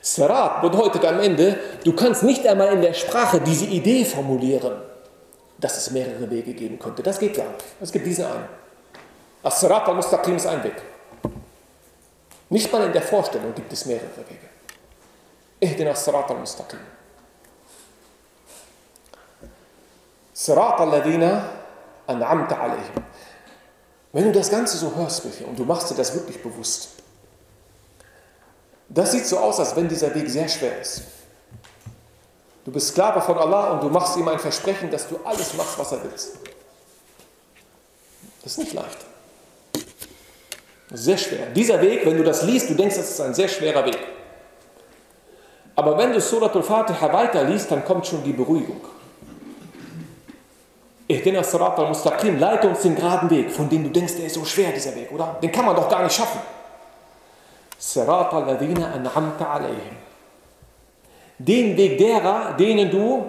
Sirat bedeutet am Ende, du kannst nicht einmal in der Sprache diese Idee formulieren, dass es mehrere Wege geben könnte. Das geht gar nicht. Es gibt diesen einen. As-Sirat al-Mustaqim ist ein Weg. Nicht mal in der Vorstellung gibt es mehrere Wege. Ihdina as-Sirat al-Mustaqim. Sirat al-Ladina an'amta alayhim. Wenn du das Ganze so hörst, und du machst dir das wirklich bewusst, das sieht so aus, als wenn dieser Weg sehr schwer ist. Du bist Sklave von Allah und du machst ihm ein Versprechen, dass du alles machst, was er will. Das ist nicht leicht. Sehr schwer. Dieser Weg, wenn du das liest, du denkst, das ist ein sehr schwerer Weg. Aber wenn du Surat al-Fatiha weiterliest, dann kommt schon die Beruhigung. Ihdina Surat al-Mustaqim, leite uns den geraden Weg, von dem du denkst, der ist so schwer, dieser Weg, oder? Den kann man doch gar nicht schaffen. Sirat al-Ladina an'amta alayhim. Den Weg derer, denen du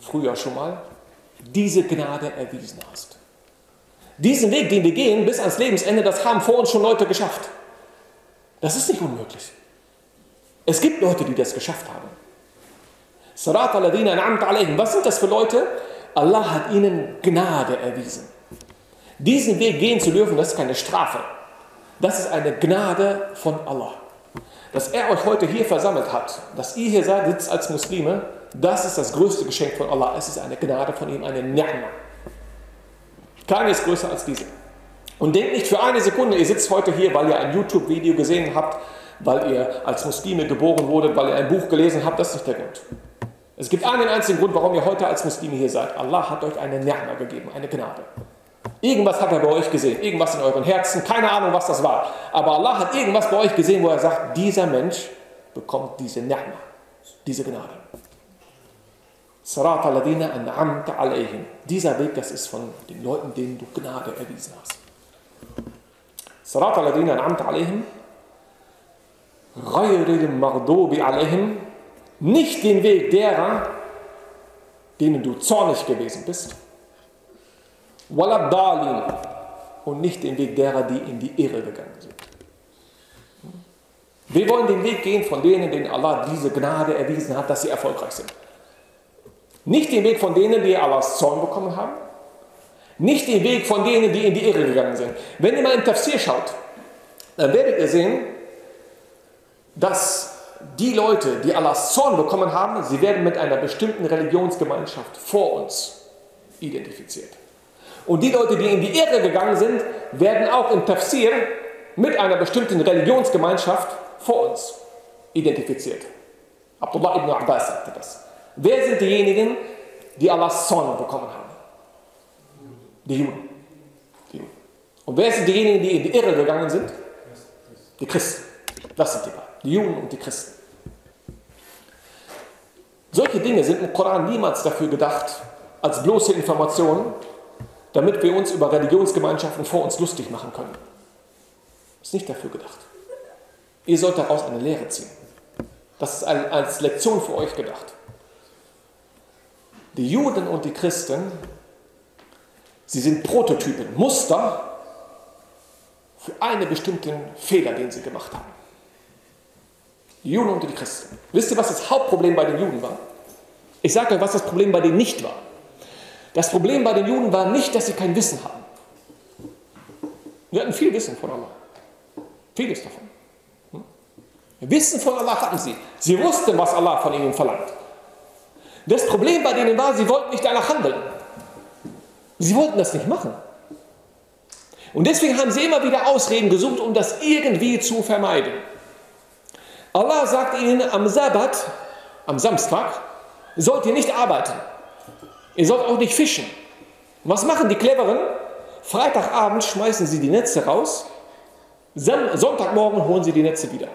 früher schon mal diese Gnade erwiesen hast. Diesen Weg, den wir gehen bis ans Lebensende, das haben vor uns schon Leute geschafft. Das ist nicht unmöglich. Es gibt Leute, die das geschafft haben. Sarat al-Ladina an'amta alayhim. Was sind das für Leute? Allah hat ihnen Gnade erwiesen. Diesen Weg gehen zu dürfen, das ist keine Strafe. Das ist eine Gnade von Allah. Dass er euch heute hier versammelt hat, dass ihr hier seid, sitzt als Muslime, das ist das größte Geschenk von Allah. Es ist eine Gnade von ihm, eine Ni'ma. Keine ist größer als diese. Und denkt nicht für eine Sekunde, ihr sitzt heute hier, weil ihr ein YouTube-Video gesehen habt, weil ihr als Muslime geboren wurdet, weil ihr ein Buch gelesen habt. Das ist nicht der Grund. Es gibt einen einzigen Grund, warum ihr heute als Muslime hier seid. Allah hat euch eine Ni'ma gegeben, eine Gnade. Irgendwas hat er bei euch gesehen, irgendwas in euren Herzen, keine Ahnung, was das war. Aber Allah hat irgendwas bei euch gesehen, wo er sagt, dieser Mensch bekommt diese Ni'ma, diese Gnade. Sarat al-Ladina an'amta alayhim. Dieser Weg, das ist von den Leuten, denen du Gnade erwiesen hast. Sarat al-Ladina an'amta alayhim. Ghayril maghdubi alayhim. Nicht den Weg derer, denen du zornig gewesen bist Walabdalin und nicht den Weg derer, die in die Irre gegangen sind. Wir wollen den Weg gehen von denen, denen Allah diese Gnade erwiesen hat, dass sie erfolgreich sind. Nicht den Weg von denen, die Allahs Zorn bekommen haben. Nicht den Weg von denen, die in die Irre gegangen sind. Wenn ihr mal im Tafsir schaut, dann werdet ihr sehen, dass die Leute, die Allahs Zorn bekommen haben, sie werden mit einer bestimmten Religionsgemeinschaft vor uns identifiziert. Und die Leute, die in die Irre gegangen sind, werden auch im Tafsir mit einer bestimmten Religionsgemeinschaft vor uns identifiziert. Abdullah ibn Abbas sagte das. Wer sind diejenigen, die Allahs Zorn bekommen haben? Die Juden. Die Juden. Und wer sind diejenigen, die in die Irre gegangen sind? Die Christen. Das sind die beiden. Die Juden und die Christen. Solche Dinge sind im Koran niemals dafür gedacht, als bloße Informationen, damit wir uns über Religionsgemeinschaften vor uns lustig machen können. Ist nicht dafür gedacht. Ihr sollt daraus eine Lehre ziehen. Das ist als Lektion für euch gedacht. Die Juden und die Christen, sie sind Prototypen, Muster für einen bestimmten Fehler, den sie gemacht haben. Die Juden und die Christen. Wisst ihr, was das Hauptproblem bei den Juden war? Ich sage euch, was das Problem bei denen nicht war. Das Problem bei den Juden war nicht, dass sie kein Wissen hatten. Sie hatten viel Wissen von Allah. Vieles davon. Hm? Wissen von Allah hatten sie. Sie wussten, was Allah von ihnen verlangt. Das Problem bei denen war, sie wollten nicht danach handeln. Sie wollten das nicht machen. Und deswegen haben sie immer wieder Ausreden gesucht, um das irgendwie zu vermeiden. Allah sagt ihnen am Sabbat, am Samstag, sollt ihr nicht arbeiten. Ihr sollt auch nicht fischen. Was machen die Cleveren? Freitagabend schmeißen sie die Netze raus. Sonntagmorgen holen sie die Netze wieder.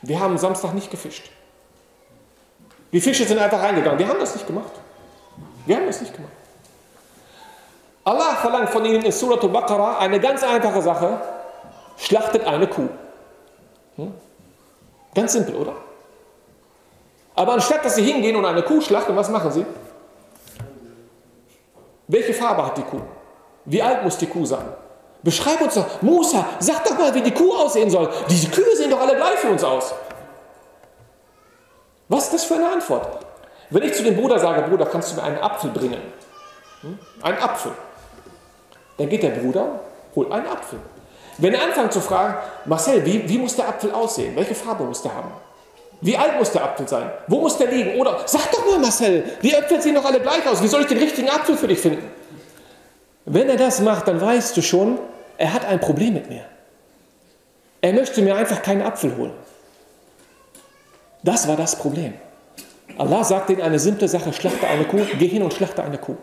Wir haben Samstag nicht gefischt. Die Fische sind einfach reingegangen. Wir haben das nicht gemacht. Wir haben das nicht gemacht. Allah verlangt von ihnen in Surah Al-Baqarah eine ganz einfache Sache. Schlachtet eine Kuh. Hm? Ganz simpel, oder? Aber anstatt dass sie hingehen und eine Kuh schlachten, was machen sie? Welche Farbe hat die Kuh? Wie alt muss die Kuh sein? Beschreib uns doch, Musa, sag doch mal, wie die Kuh aussehen soll. Diese Kühe sehen doch alle gleich für uns aus. Was ist das für eine Antwort? Wenn ich zu dem Bruder sage, Bruder, kannst du mir einen Apfel bringen? Hm? Einen Apfel. Dann geht der Bruder, holt einen Apfel. Wenn er anfängt zu fragen, Marcel, wie, wie muss der Apfel aussehen? Welche Farbe muss der haben? Wie alt muss der Apfel sein? Wo muss der liegen? Oder sag doch mal, Marcel, die Äpfel sehen doch alle gleich aus. Wie soll ich den richtigen Apfel für dich finden? Wenn er das macht, dann weißt du schon, er hat ein Problem mit mir. Er möchte mir einfach keinen Apfel holen. Das war das Problem. Allah sagte in eine simple Sache, schlachte eine Kuh, geh hin und schlachte eine Kuh.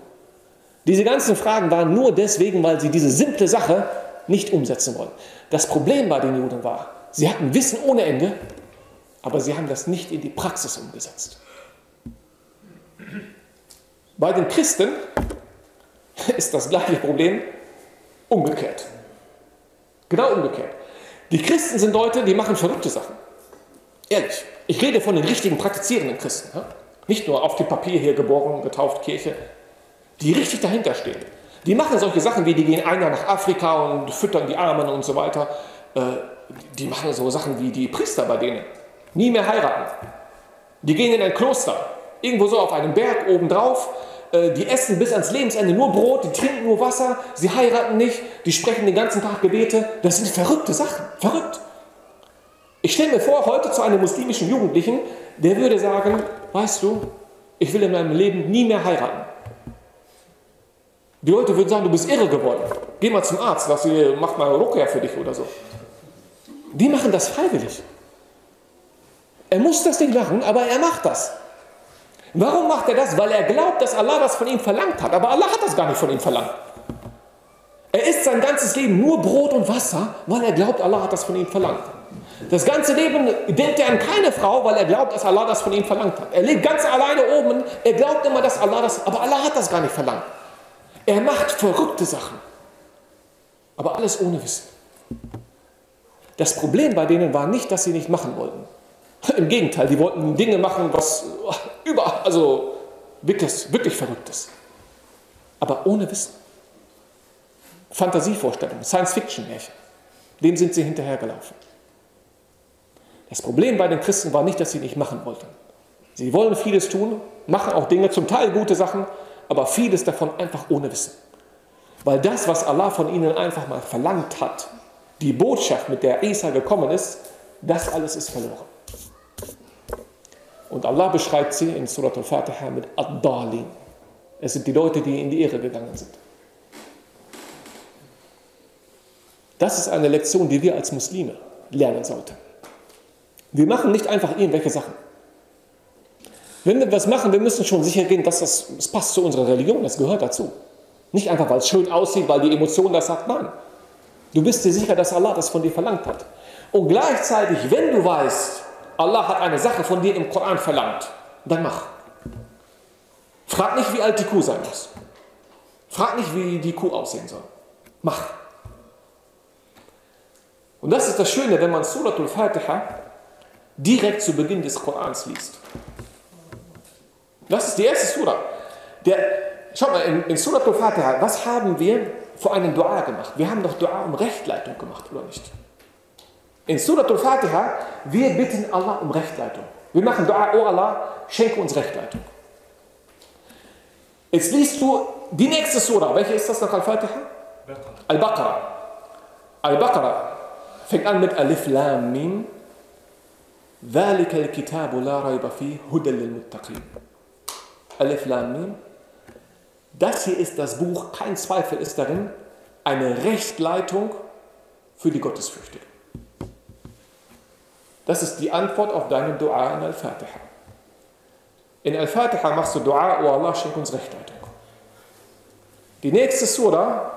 Diese ganzen Fragen waren nur deswegen, weil sie diese simple Sache nicht umsetzen wollen. Das Problem bei den Juden war, sie hatten Wissen ohne Ende, aber sie haben das nicht in die Praxis umgesetzt. Bei den Christen ist das gleiche Problem umgekehrt. Genau umgekehrt. Die Christen sind Leute, die machen verrückte Sachen. Ehrlich. Ich rede von den richtigen praktizierenden Christen. Nicht nur auf dem Papier hier geboren, getauft, Kirche. Die richtig dahinter stehen. Die machen solche Sachen wie, die gehen ein Jahr nach Afrika und füttern die Armen und so weiter. Äh, die machen so Sachen wie die Priester bei denen. Nie mehr heiraten. Die gehen in ein Kloster. Irgendwo so auf einem Berg oben drauf äh, die essen bis ans Lebensende nur Brot, die trinken nur Wasser, sie heiraten nicht, die sprechen den ganzen Tag Gebete. Das sind verrückte Sachen, verrückt. Ich stelle mir vor, heute zu einem muslimischen Jugendlichen, der würde sagen, weißt du, ich will in meinem Leben nie mehr heiraten. Die Leute würden sagen, du bist irre geworden. Geh mal zum Arzt, lass sie, mach mal Ruckja für dich oder so. Die machen das freiwillig. Er muss das nicht machen, aber er macht das. Warum macht er das? Weil er glaubt, dass Allah das von ihm verlangt hat. Aber Allah hat das gar nicht von ihm verlangt. Er isst sein ganzes Leben nur Brot und Wasser, weil er glaubt, Allah hat das von ihm verlangt. Das ganze Leben denkt er an keine Frau, weil er glaubt, dass Allah das von ihm verlangt hat. Er lebt ganz alleine oben. Er glaubt immer, dass Allah das, aber Allah hat das gar nicht verlangt. Er macht verrückte Sachen. Aber alles ohne Wissen. Das Problem bei denen war nicht, dass sie nicht machen wollten. Im Gegenteil, die wollten Dinge machen, was über, also wirklich, wirklich Verrücktes. Aber ohne Wissen. Fantasievorstellungen, Science-Fiction-Märchen. Dem sind sie hinterhergelaufen. Das Problem bei den Christen war nicht, dass sie nicht machen wollten. Sie wollen vieles tun, machen auch Dinge, zum Teil gute Sachen, aber vieles davon einfach ohne Wissen. Weil das, was Allah von ihnen einfach mal verlangt hat, die Botschaft, mit der Isa gekommen ist, das alles ist verloren. Und Allah beschreibt sie in Surat al-Fatiha mit Ad-Dalin. Es sind die Leute, die in die Irre gegangen sind. Das ist eine Lektion, die wir als Muslime lernen sollten. Wir machen nicht einfach irgendwelche Sachen. Wenn wir was machen, wir müssen schon sicher gehen, dass das, das passt zu unserer Religion, das gehört dazu. Nicht einfach, weil es schön aussieht, weil die Emotion das sagt, nein. Du bist dir sicher, dass Allah das von dir verlangt hat. Und gleichzeitig, wenn du weißt, Allah hat eine Sache von dir im Koran verlangt. Dann mach. Frag nicht, wie alt die Kuh sein muss. Frag nicht, wie die Kuh aussehen soll. Mach. Und das ist das Schöne, wenn man Suratul Fatiha direkt zu Beginn des Korans liest. Das ist die erste Surah. Der, schau mal, in, in Suratul Fatiha, was haben wir vor einem Dua gemacht? Wir haben doch Dua um Rechtleitung gemacht, oder nicht? In Suratul Fatiha, wir bitten Allah um Rechtleitung. Wir machen Dua, oh Allah, schenke uns Rechtleitung. Jetzt liest du die nächste Surah. Welche ist das nach Al-Fatiha? Al-Baqarah. Al-Baqarah fängt an mit Alif Lam Mim. ذلك الكتاب لا ريب فيه هدى للمتقين. Alif Lam. Das hier ist das Buch, kein Zweifel ist darin, eine Rechtleitung für die Gottesfürchtigen. Das ist die Antwort auf deine Dua in Al-Fatiha. In Al-Fatiha machst du Dua, oh Allah, schenk uns Rechtleitung. Die nächste Surah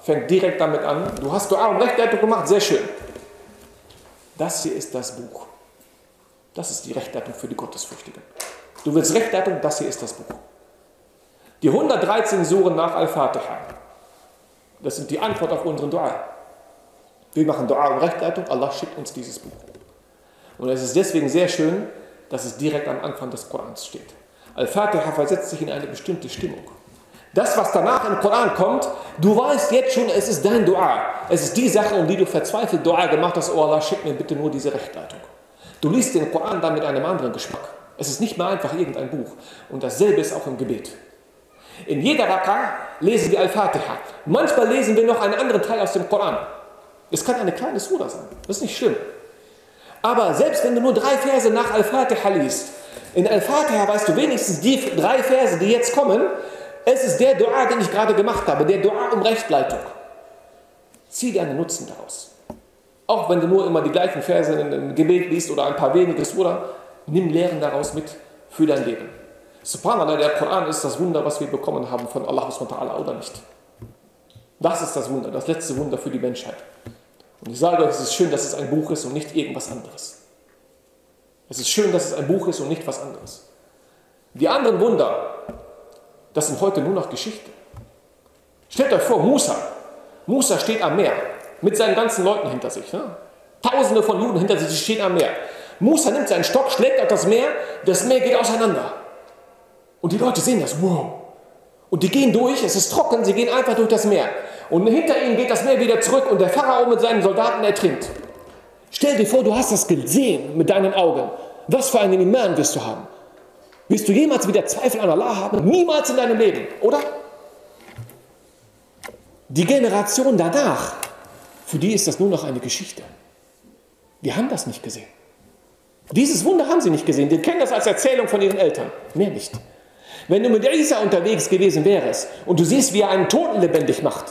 fängt direkt damit an. Du hast Dua um Rechtleitung gemacht, sehr schön. Das hier ist das Buch. Das ist die Rechtleitung für die Gottesfürchtigen. Du willst Rechtleitung, das hier ist das Buch. Die 113 Suren nach Al-Fatiha, das sind die Antwort auf unseren Dua. Wir machen Dua um Rechtleitung, Allah schickt uns dieses Buch. Und es ist deswegen sehr schön, dass es direkt am Anfang des Korans steht. Al-Fatiha versetzt sich in eine bestimmte Stimmung. Das, was danach im Koran kommt, du weißt jetzt schon, es ist dein Dua. Es ist die Sache, um die du verzweifelt Dua gemacht hast, oh Allah, schick mir bitte nur diese Rechtleitung. Du liest den Koran dann mit einem anderen Geschmack. Es ist nicht mehr einfach irgendein Buch. Und dasselbe ist auch im Gebet. In jeder Raka lesen wir Al-Fatiha. Manchmal lesen wir noch einen anderen Teil aus dem Koran. Es kann eine kleine Sura sein. Das ist nicht schlimm. Aber selbst wenn du nur drei Verse nach Al-Fatiha liest, in Al-Fatiha weißt du wenigstens die drei Verse, die jetzt kommen, es ist der Dua, den ich gerade gemacht habe, der Dua um Rechtleitung. Zieh dir einen Nutzen daraus. Auch wenn du nur immer die gleichen Verse in einem Gebet liest oder ein paar wenige Sura, nimm Lehren daraus mit für dein Leben. Subhanallah, der Koran ist das Wunder, was wir bekommen haben von Allah oder nicht. Das ist das Wunder, das letzte Wunder für die Menschheit. Und ich sage euch, es ist schön, dass es ein Buch ist und nicht irgendwas anderes. Es ist schön, dass es ein Buch ist und nicht was anderes. Die anderen Wunder, das sind heute nur noch Geschichte. Stellt euch vor, Musa. Musa steht am Meer mit seinen ganzen Leuten hinter sich. Ne? Tausende von Juden hinter sich, die stehen am Meer. Musa nimmt seinen Stock, schlägt auf das Meer, das Meer geht auseinander. Und die Leute sehen das, wow. Und die gehen durch, es ist trocken, sie gehen einfach durch das Meer. Und hinter ihnen geht das Meer wieder zurück und der Pharao mit seinen Soldaten ertrinkt. Stell dir vor, du hast das gesehen mit deinen Augen. Was für einen Iman wirst du haben? Wirst du jemals wieder Zweifel an Allah haben? Niemals in deinem Leben, oder? Die Generation danach, für die ist das nur noch eine Geschichte. Die haben das nicht gesehen. Dieses Wunder haben sie nicht gesehen. Die kennen das als Erzählung von ihren Eltern. Mehr nicht. Wenn du mit Isa unterwegs gewesen wärst und du siehst, wie er einen Toten lebendig macht,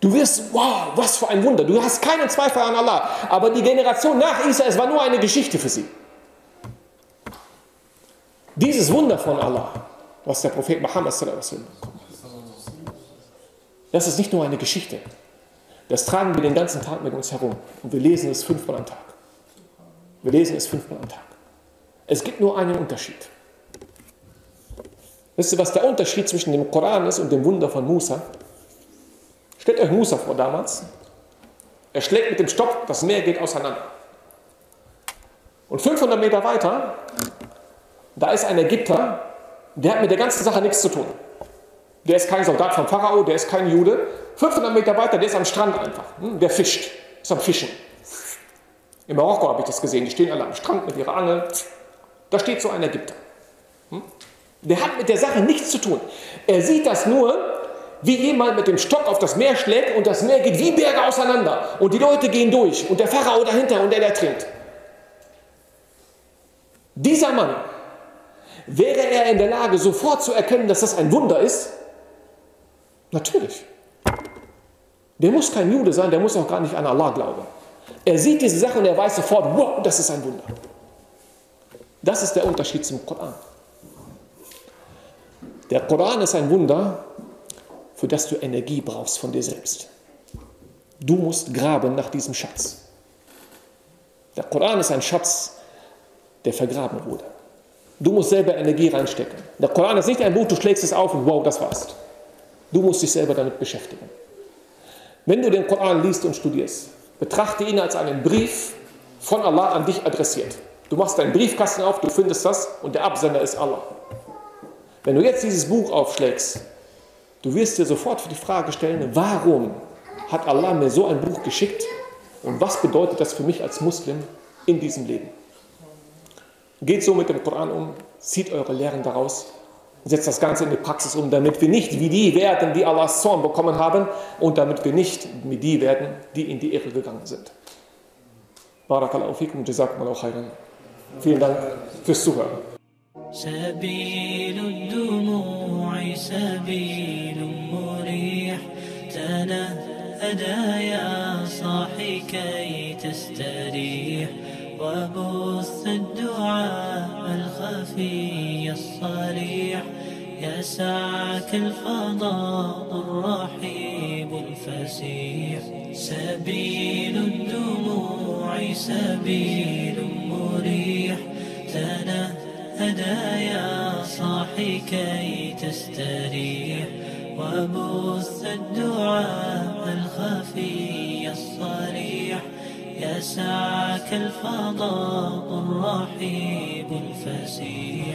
du wirst, wow, was für ein Wunder. Du hast keinen Zweifel an Allah. Aber die Generation nach Isa, es war nur eine Geschichte für sie. Dieses Wunder von Allah, was der Prophet Muhammad das ist nicht nur eine Geschichte. Das tragen wir den ganzen Tag mit uns herum. Und wir lesen es fünfmal am Tag. Wir lesen es fünfmal am Tag. Es gibt nur einen Unterschied. Wisst ihr, was der Unterschied zwischen dem Koran ist und dem Wunder von Musa? Stellt euch Musa vor damals. Er schlägt mit dem Stock, das Meer geht auseinander. Und 500 Meter weiter da ist ein Ägypter, der hat mit der ganzen Sache nichts zu tun. Der ist kein Soldat vom Pharao, der ist kein Jude. 500 Meter weiter, der ist am Strand einfach. Hm, der fischt, ist am Fischen. In Marokko habe ich das gesehen, die stehen alle am Strand mit ihrer Angel. Da steht so ein Ägypter. Hm? Der hat mit der Sache nichts zu tun. Er sieht das nur, wie jemand mit dem Stock auf das Meer schlägt und das Meer geht wie Berge auseinander. Und die Leute gehen durch und der Pharao dahinter und der ertrinkt. Dieser Mann Wäre er in der Lage, sofort zu erkennen, dass das ein Wunder ist? Natürlich. Der muss kein Jude sein, der muss auch gar nicht an Allah glauben. Er sieht diese Sache und er weiß sofort, wow, das ist ein Wunder. Das ist der Unterschied zum Koran. Der Koran ist ein Wunder, für das du Energie brauchst von dir selbst. Du musst graben nach diesem Schatz. Der Koran ist ein Schatz, der vergraben wurde. Du musst selber Energie reinstecken. Der Koran ist nicht ein Buch, du schlägst es auf und wow, das war's. Du musst dich selber damit beschäftigen. Wenn du den Koran liest und studierst, betrachte ihn als einen Brief von Allah an dich adressiert. Du machst deinen Briefkasten auf, du findest das und der Absender ist Allah. Wenn du jetzt dieses Buch aufschlägst, du wirst dir sofort die Frage stellen, warum hat Allah mir so ein Buch geschickt und was bedeutet das für mich als Muslim in diesem Leben? Geht so mit dem Koran um, zieht eure Lehren daraus, setzt das Ganze in die Praxis um, damit wir nicht wie die werden, die Allahs Zorn bekommen haben und damit wir nicht wie die werden, die in die Irre gegangen sind. Barakallahu fikum, jazakum khairan. Vielen Dank fürs Zuhören. سبيل الدموع سبيل مريح تنهدى يا صاحي كي تستريح وبث الدعاء الخفي الصريح يسعك الفضاء الرحيب الفسيح سبيل الدموع سبيل مريح. تنهدى يا صاحي كي تستريح. وبث الدعاء الخفي الصريح. يسعك الفضاء الرحيب الفسيح.